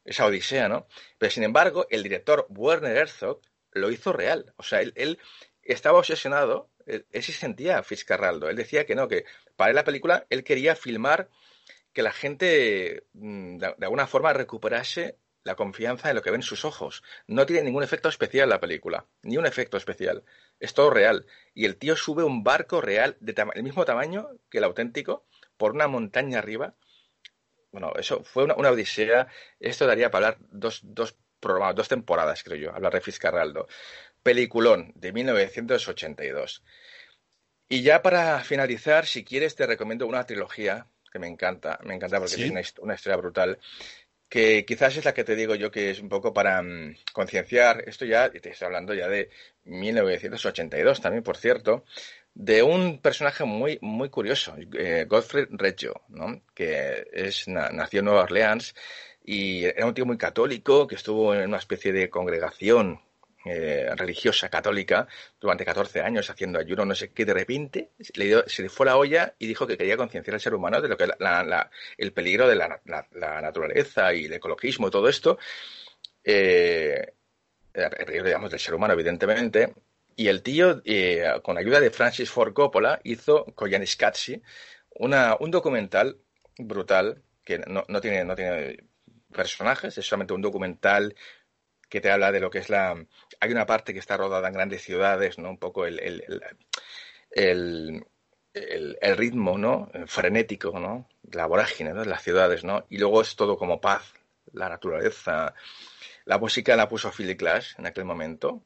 Esa odisea, ¿no? Pero sin embargo, el director Werner Herzog lo hizo real. O sea, él, estaba obsesionado, él, se sentía Fitzcarraldo. Él decía que no, que para la película él quería filmar que la gente mm, de, alguna forma recuperase la confianza en lo que ven sus ojos. No tiene ningún efecto especial la película, ni un efecto especial. Es todo real. Y el tío sube un barco real del mismo tamaño que el auténtico por una montaña arriba. Bueno, eso fue una, odisea. Esto daría para hablar dos, dos dos temporadas, creo yo, hablar de Fitzcarraldo. Peliculón de 1982. Y ya para finalizar, si quieres, te recomiendo una trilogía que me encanta, me encanta porque es una, historia brutal, que quizás es la que te digo yo que es un poco para mm, concienciar, esto ya, te estoy hablando ya de 1982 también, por cierto, de un personaje muy, muy curioso, eh, Godfrey Reggio, ¿no? que es, nació en Nueva Orleans y era un tío muy católico que estuvo en una especie de congregación eh, religiosa católica durante 14 años haciendo ayuno, no sé qué, de repente se le fue la olla y dijo que quería concienciar al ser humano de lo que la, el peligro de la, naturaleza y el ecologismo y todo esto, eh, el peligro, digamos, del ser humano, evidentemente, y el tío, eh, con ayuda de Francis Ford Coppola, hizo Koyaanisqatsi, una un documental brutal que no, no, tiene, no tiene personajes, es solamente un documental que te habla de lo que es la... Hay una parte que está rodada en grandes ciudades, ¿no? Un poco el, el, el, ritmo, ¿no? frenético, ¿no? La vorágine, ¿no? Las ciudades, ¿no? Y luego es todo como paz, la naturaleza. La música la puso Philly Clash en aquel momento.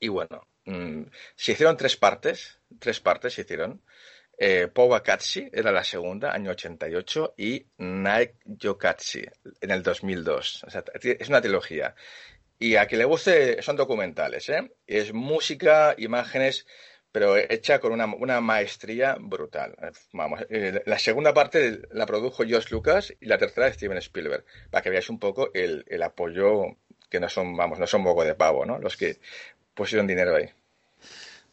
Y bueno, mm, se hicieron tres partes, tres partes se hicieron. Eh, era la segunda, año 88, y Naik Yokatsi en el 2002. O sea, es una trilogía. Y a quien le guste son documentales, ¿eh? Es música, imágenes, pero hecha con una, maestría brutal. Vamos, eh, la segunda parte la produjo Josh Lucas y la tercera Steven Spielberg, para que veáis un poco el, el apoyo que no son, vamos, no son poco de pavo, ¿no? Los que pusieron dinero ahí.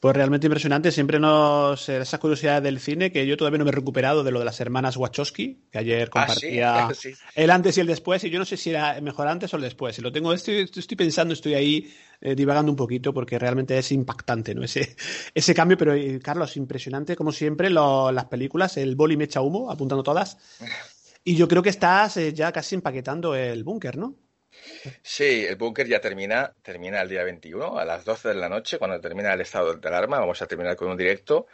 Pues realmente impresionante. Siempre nos. Eh, esa curiosidad del cine que yo todavía no me he recuperado de lo de las hermanas Wachowski, que ayer ah, compartía el antes y el después. Y yo no sé si era mejor antes o el después. Si lo tengo, estoy, estoy pensando, estoy ahí eh, divagando un poquito porque realmente es impactante ¿no? ese, ese cambio. Pero, eh, Carlos, impresionante como siempre las películas. El boli me echa humo, apuntando todas. Y yo creo que estás ya casi empaquetando el búnker, ¿no? Sí, el búnker ya termina, termina el día 21 a las 12 de la noche, cuando termina el estado de alarma, vamos a terminar con un directo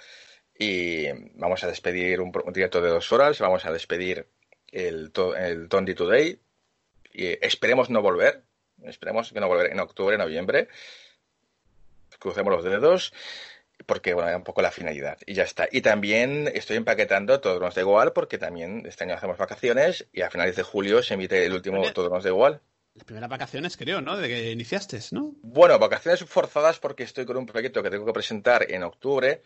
y vamos a despedir un, directo de dos horas, vamos a despedir el, el Tondi Today y esperemos no volver, esperemos que no volver en octubre, noviembre, crucemos los dedos porque bueno, era un poco la finalidad y ya está. Y también estoy empaquetando Todos nos da igual porque también este año hacemos vacaciones y a finales de julio se emite el último Todos nos da igual. Las primeras vacaciones, creo, ¿no? De que iniciaste, ¿no? Bueno, vacaciones forzadas porque estoy con un proyecto que tengo que presentar en octubre,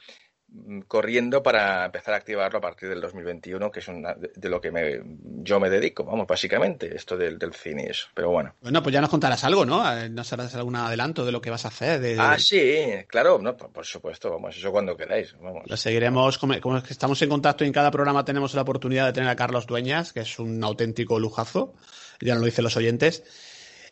mm, corriendo para empezar a activarlo a partir del 2021, que es una, de, lo que me, yo me dedico, vamos, básicamente, esto del, del cine y eso. Pero bueno. Bueno, pues ya nos contarás algo, ¿no? Eh, ¿Nos harás algún adelanto de lo que vas a hacer? Ah, sí, claro, no, por, supuesto, vamos, eso cuando queráis. Vamos. Lo seguiremos, como, como estamos en contacto y en cada programa tenemos la oportunidad de tener a Carlos Dueñas, que es un auténtico lujazo ya nos lo dicen los oyentes.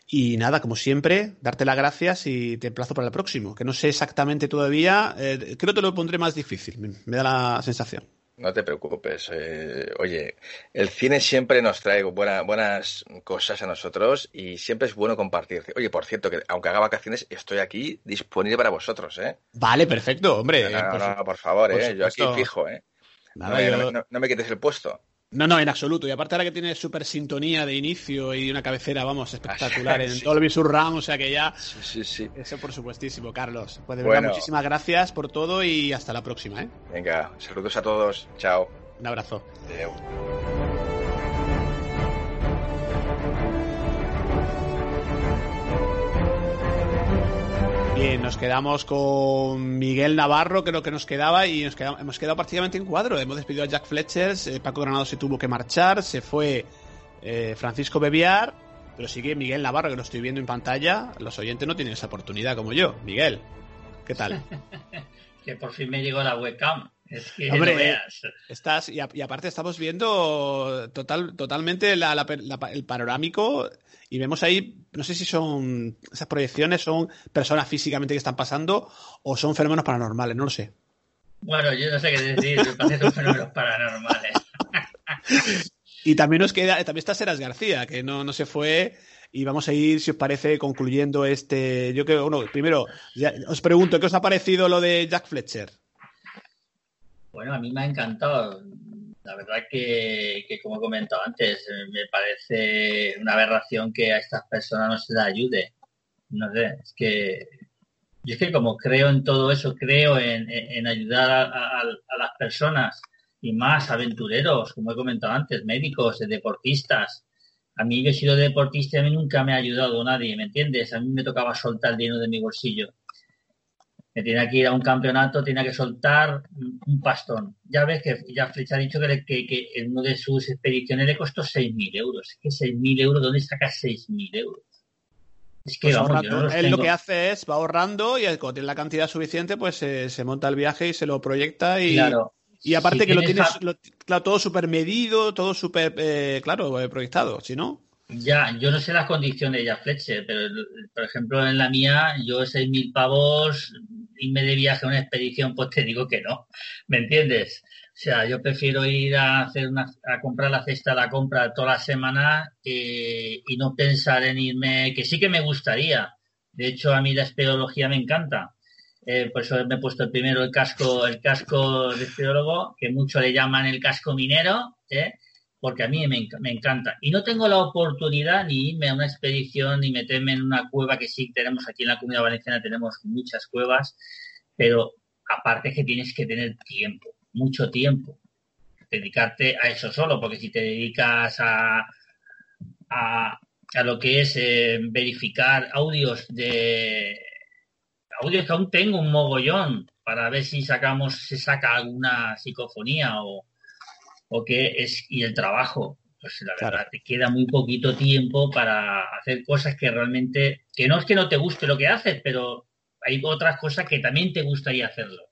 Y nada, como siempre, darte las gracias y te emplazo para el próximo, que no sé exactamente todavía, eh, creo que te lo pondré más difícil, me, da la sensación. No te preocupes. Eh, oye, el cine siempre nos trae buenas cosas a nosotros y siempre es bueno compartir. Oye, por cierto, que aunque haga vacaciones, estoy aquí disponible para vosotros, ¿eh? Vale, perfecto, hombre. por, favor, ¿eh? Yo aquí fijo, ¿eh? no, me quites el puesto. No, no, en absoluto. Y aparte ahora que tiene súper sintonía de inicio y una cabecera, vamos, espectacular en todo el Surround, o sea que ya... Sí, sí, sí. Eso por supuestísimo, Carlos. Pues de verdad, muchísimas gracias por todo y hasta la próxima, ¿eh? Venga, saludos a todos. Chao. Un abrazo. Bien, nos quedamos con Miguel Navarro, creo que nos quedaba, y nos hemos quedado prácticamente en cuadro. Hemos despedido a Jack Fletcher, eh, Paco Granado se tuvo que marchar, se fue eh, Francisco Bebiar, pero sigue Miguel Navarro, que lo estoy viendo en pantalla. Los oyentes no tienen esa oportunidad como yo. Miguel, ¿qué tal? que por fin me llegó la webcam. Es que Hombre, veas. Estás, y, aparte estamos viendo total, totalmente el panorámico y vemos ahí, no sé si son esas proyecciones, son personas físicamente que están pasando o son fenómenos paranormales, no lo sé. Bueno, yo no sé qué decir, me parece son fenómenos paranormales. y también nos queda, también está Seras García, que no, no se fue. Y vamos a ir, si os parece, concluyendo este. Yo creo, bueno, primero, os pregunto, ¿qué os ha parecido lo de Jack Fletcher? Bueno, a mí me ha encantado. La verdad que, como he comentado antes, me parece una aberración que a estas personas no se les ayude. No sé, es que yo es que como creo en todo eso, creo en, ayudar a, las personas y más aventureros, como he comentado antes, médicos, deportistas. A mí yo he sido deportista y a mí nunca me ha ayudado nadie, ¿me entiendes? A mí me tocaba soltar dinero de mi bolsillo que tiene que ir a un campeonato, tiene que soltar un pastón. Ya ves que ya Flecha ha dicho que, que, en una de sus expediciones le costó 6.000 euros. Es que 6.000 euros, ¿dónde saca 6.000 euros? Es que pues él lo que hace es va ahorrando y cuando tiene la cantidad suficiente, pues se monta el viaje y se lo proyecta y. Y aparte que lo tienes claro, todo súper medido, todo súper, eh, claro, eh, proyectado, si no. Ya, yo no sé las condiciones Jack Fletcher, pero por ejemplo en la mía, yo 6.000 pavos, irme de viaje a una expedición, pues te digo que no, ¿me entiendes? O sea, yo prefiero ir a hacer una, a comprar la cesta de la compra toda la semana eh, y no pensar en irme, que sí que me gustaría. De hecho, a mí la espeleología me encanta. Eh, por eso me he puesto primero el casco, el casco de espeleólogo, que muchos le llaman el casco minero, ¿eh? Porque a mí me, encanta. Y no tengo la oportunidad ni irme a una expedición ni meterme en una cueva que sí tenemos aquí en la comunidad valenciana, tenemos muchas cuevas, pero aparte que tienes que tener tiempo. mucho tiempo dedicarte a eso solo, porque si te dedicas a, a, a lo que es eh, verificar audios de audios que aún tengo un mogollón para ver si sacamos, se saca alguna psicofonía o, o qué es, y el trabajo. Pues la verdad, te queda muy poquito tiempo para hacer cosas que realmente, que no es que no te guste lo que haces, pero hay otras cosas que también te gustaría hacerlo.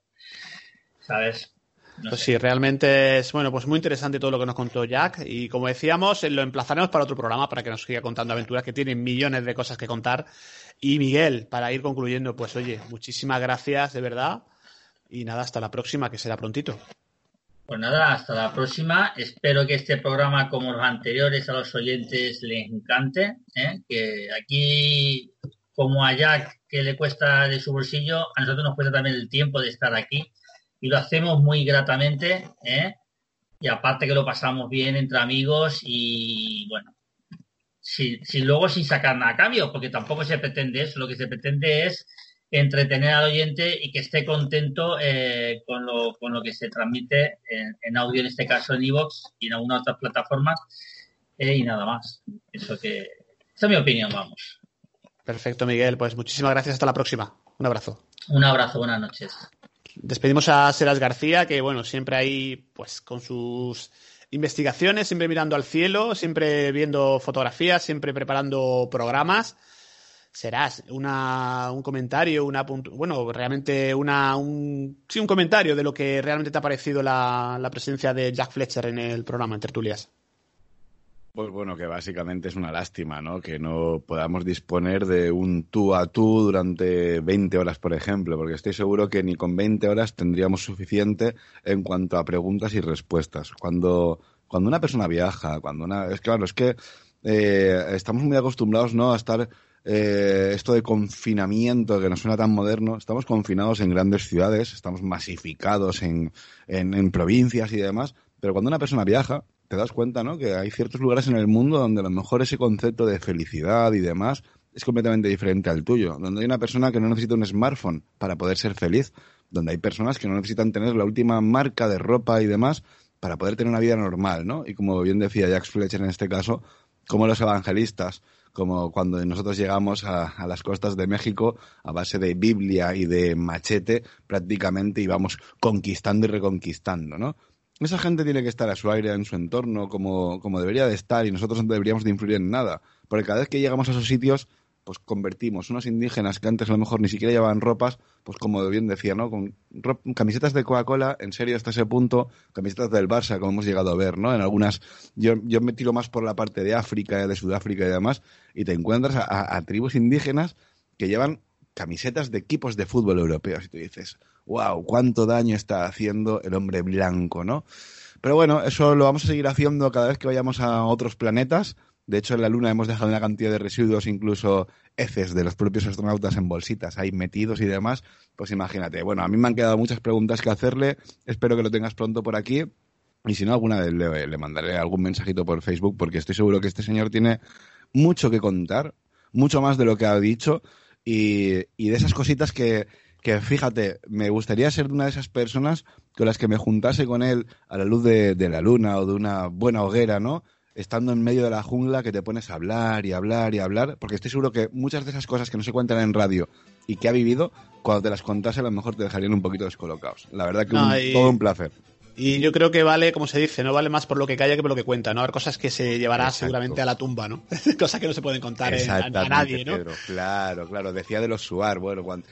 ¿Sabes? pues sí, realmente es bueno, pues muy interesante todo lo que nos contó Jack y como decíamos, lo emplazaremos para otro programa para que nos siga contando aventuras que tienen millones de cosas que contar. Y Miguel, para ir concluyendo, pues oye, muchísimas gracias de verdad y nada, hasta la próxima, que será prontito. Pues nada, hasta la próxima. Espero que este programa, como los anteriores, a los oyentes les encante. ¿eh? Que aquí, como a Jack, que le cuesta de su bolsillo, a nosotros nos cuesta también el tiempo de estar aquí. Y lo hacemos muy gratamente. ¿eh? Y aparte que lo pasamos bien entre amigos y, bueno, sin, sin luego sin sacar nada a cambio, porque tampoco se pretende eso. Lo que se pretende es entretener al oyente y que esté contento eh, con, lo, con, lo, que se transmite en, audio, en este caso en iVoox y en alguna otra plataforma. Eh, y nada más. Eso que, esa es mi opinión, vamos. Perfecto, Miguel. Pues muchísimas gracias. Hasta la próxima. Un abrazo. Un abrazo. Buenas noches. Despedimos a Seras García, que bueno, siempre ahí, pues con sus investigaciones, siempre mirando al cielo, siempre viendo fotografías, siempre preparando programas serás una, un comentario, una bueno, realmente una, un, sí, un comentario de lo que realmente te ha parecido la, la presencia de Jack Fletcher en el programa en Tertulias. Pues bueno, que básicamente es una lástima, ¿no? Que no podamos disponer de un tú a tú durante 20 horas, por ejemplo, porque estoy seguro que ni con 20 horas tendríamos suficiente en cuanto a preguntas y respuestas. Cuando, cuando una persona viaja, cuando una... Es claro, es que eh, estamos muy acostumbrados, ¿no? A estar eh, esto de confinamiento que nos suena tan moderno, estamos confinados en grandes ciudades, estamos masificados en, en, provincias y demás, pero cuando una persona viaja, te das cuenta, ¿no? Que hay ciertos lugares en el mundo donde a lo mejor ese concepto de felicidad y demás es completamente diferente al tuyo, donde hay una persona que no necesita un smartphone para poder ser feliz, donde hay personas que no necesitan tener la última marca de ropa y demás para poder tener una vida normal, ¿no? Y como bien decía Jack Fletcher en este caso, como los evangelistas como cuando nosotros llegamos a, las costas de México a base de Biblia y de machete, prácticamente íbamos conquistando y reconquistando, ¿no? Esa gente tiene que estar a su aire, en su entorno, como, como debería de estar, y nosotros no deberíamos de influir en nada. Porque cada vez que llegamos a esos sitios, pues convertimos unos indígenas que antes a lo mejor ni siquiera llevaban ropas, pues como bien decía, ¿no? Con camisetas de Coca-Cola, en serio, hasta ese punto, camisetas del Barça, como hemos llegado a ver, ¿no? En algunas, yo, yo me tiro más por la parte de África, de Sudáfrica y demás, y te encuentras a, tribus indígenas que llevan camisetas de equipos de fútbol europeos, y tú dices, wow, cuánto daño está haciendo el hombre blanco, ¿no? Pero bueno, eso lo vamos a seguir haciendo cada vez que vayamos a otros planetas, de hecho, en la Luna hemos dejado una cantidad de residuos, incluso heces de los propios astronautas en bolsitas ahí metidos y demás. Pues imagínate. Bueno, a mí me han quedado muchas preguntas que hacerle. Espero que lo tengas pronto por aquí. Y si no, alguna vez le, mandaré algún mensajito por Facebook porque estoy seguro que este señor tiene mucho que contar, mucho más de lo que ha dicho y, de esas cositas que, que, fíjate, me gustaría ser una de esas personas con las que me juntase con él a la luz de la luna o de una buena hoguera, ¿no? Estando en medio de la jungla que te pones a hablar y hablar y hablar, porque estoy seguro que muchas de esas cosas que no se cuentan en radio y que ha vivido, cuando te las contase a lo mejor te dejarían un poquito descolocados. La verdad que todo un placer. Y yo creo que vale, como se dice, no vale más por lo que calla que por lo que cuenta, ¿no? Hay cosas que se llevará seguramente a la tumba, ¿no? cosas que no se pueden contar a, nadie, ¿no? Claro, claro. Decía de los SUAR, bueno, cuando,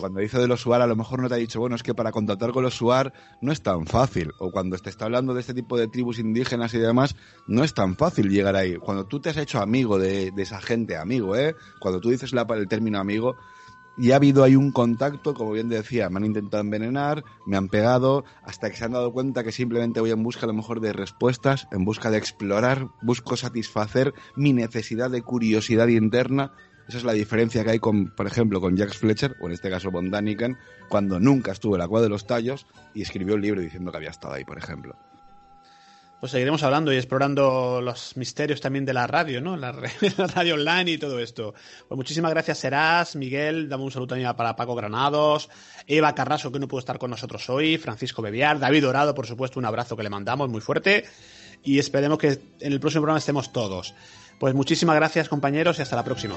cuando dice de los SUAR a lo mejor no te ha dicho, bueno, es que para contactar con los SUAR no es tan fácil. O cuando te está hablando de este tipo de tribus indígenas y demás, no es tan fácil llegar ahí. Cuando tú te has hecho amigo de, esa gente, amigo, ¿eh? Cuando tú dices la, el término amigo, y ha habido ahí un contacto, como bien decía, me han intentado envenenar, me han pegado, hasta que se han dado cuenta que simplemente voy en busca a lo mejor de respuestas, en busca de explorar, busco satisfacer mi necesidad de curiosidad interna. Esa es la diferencia que hay con, por ejemplo, con Jack Fletcher, o en este caso con Daniken, cuando nunca estuvo en la cueva de los tallos y escribió un libro diciendo que había estado ahí, por ejemplo. Pues seguiremos hablando y explorando los misterios también de la radio, ¿no? La, radio online y todo esto. Pues muchísimas gracias, Serás, Miguel, dame un saludo también para Paco Granados, Eva Carraso, que no pudo estar con nosotros hoy, Francisco Bebiar, David Dorado, por supuesto, un abrazo que le mandamos muy fuerte y esperemos que en el próximo programa estemos todos. Pues muchísimas gracias, compañeros, y hasta la próxima.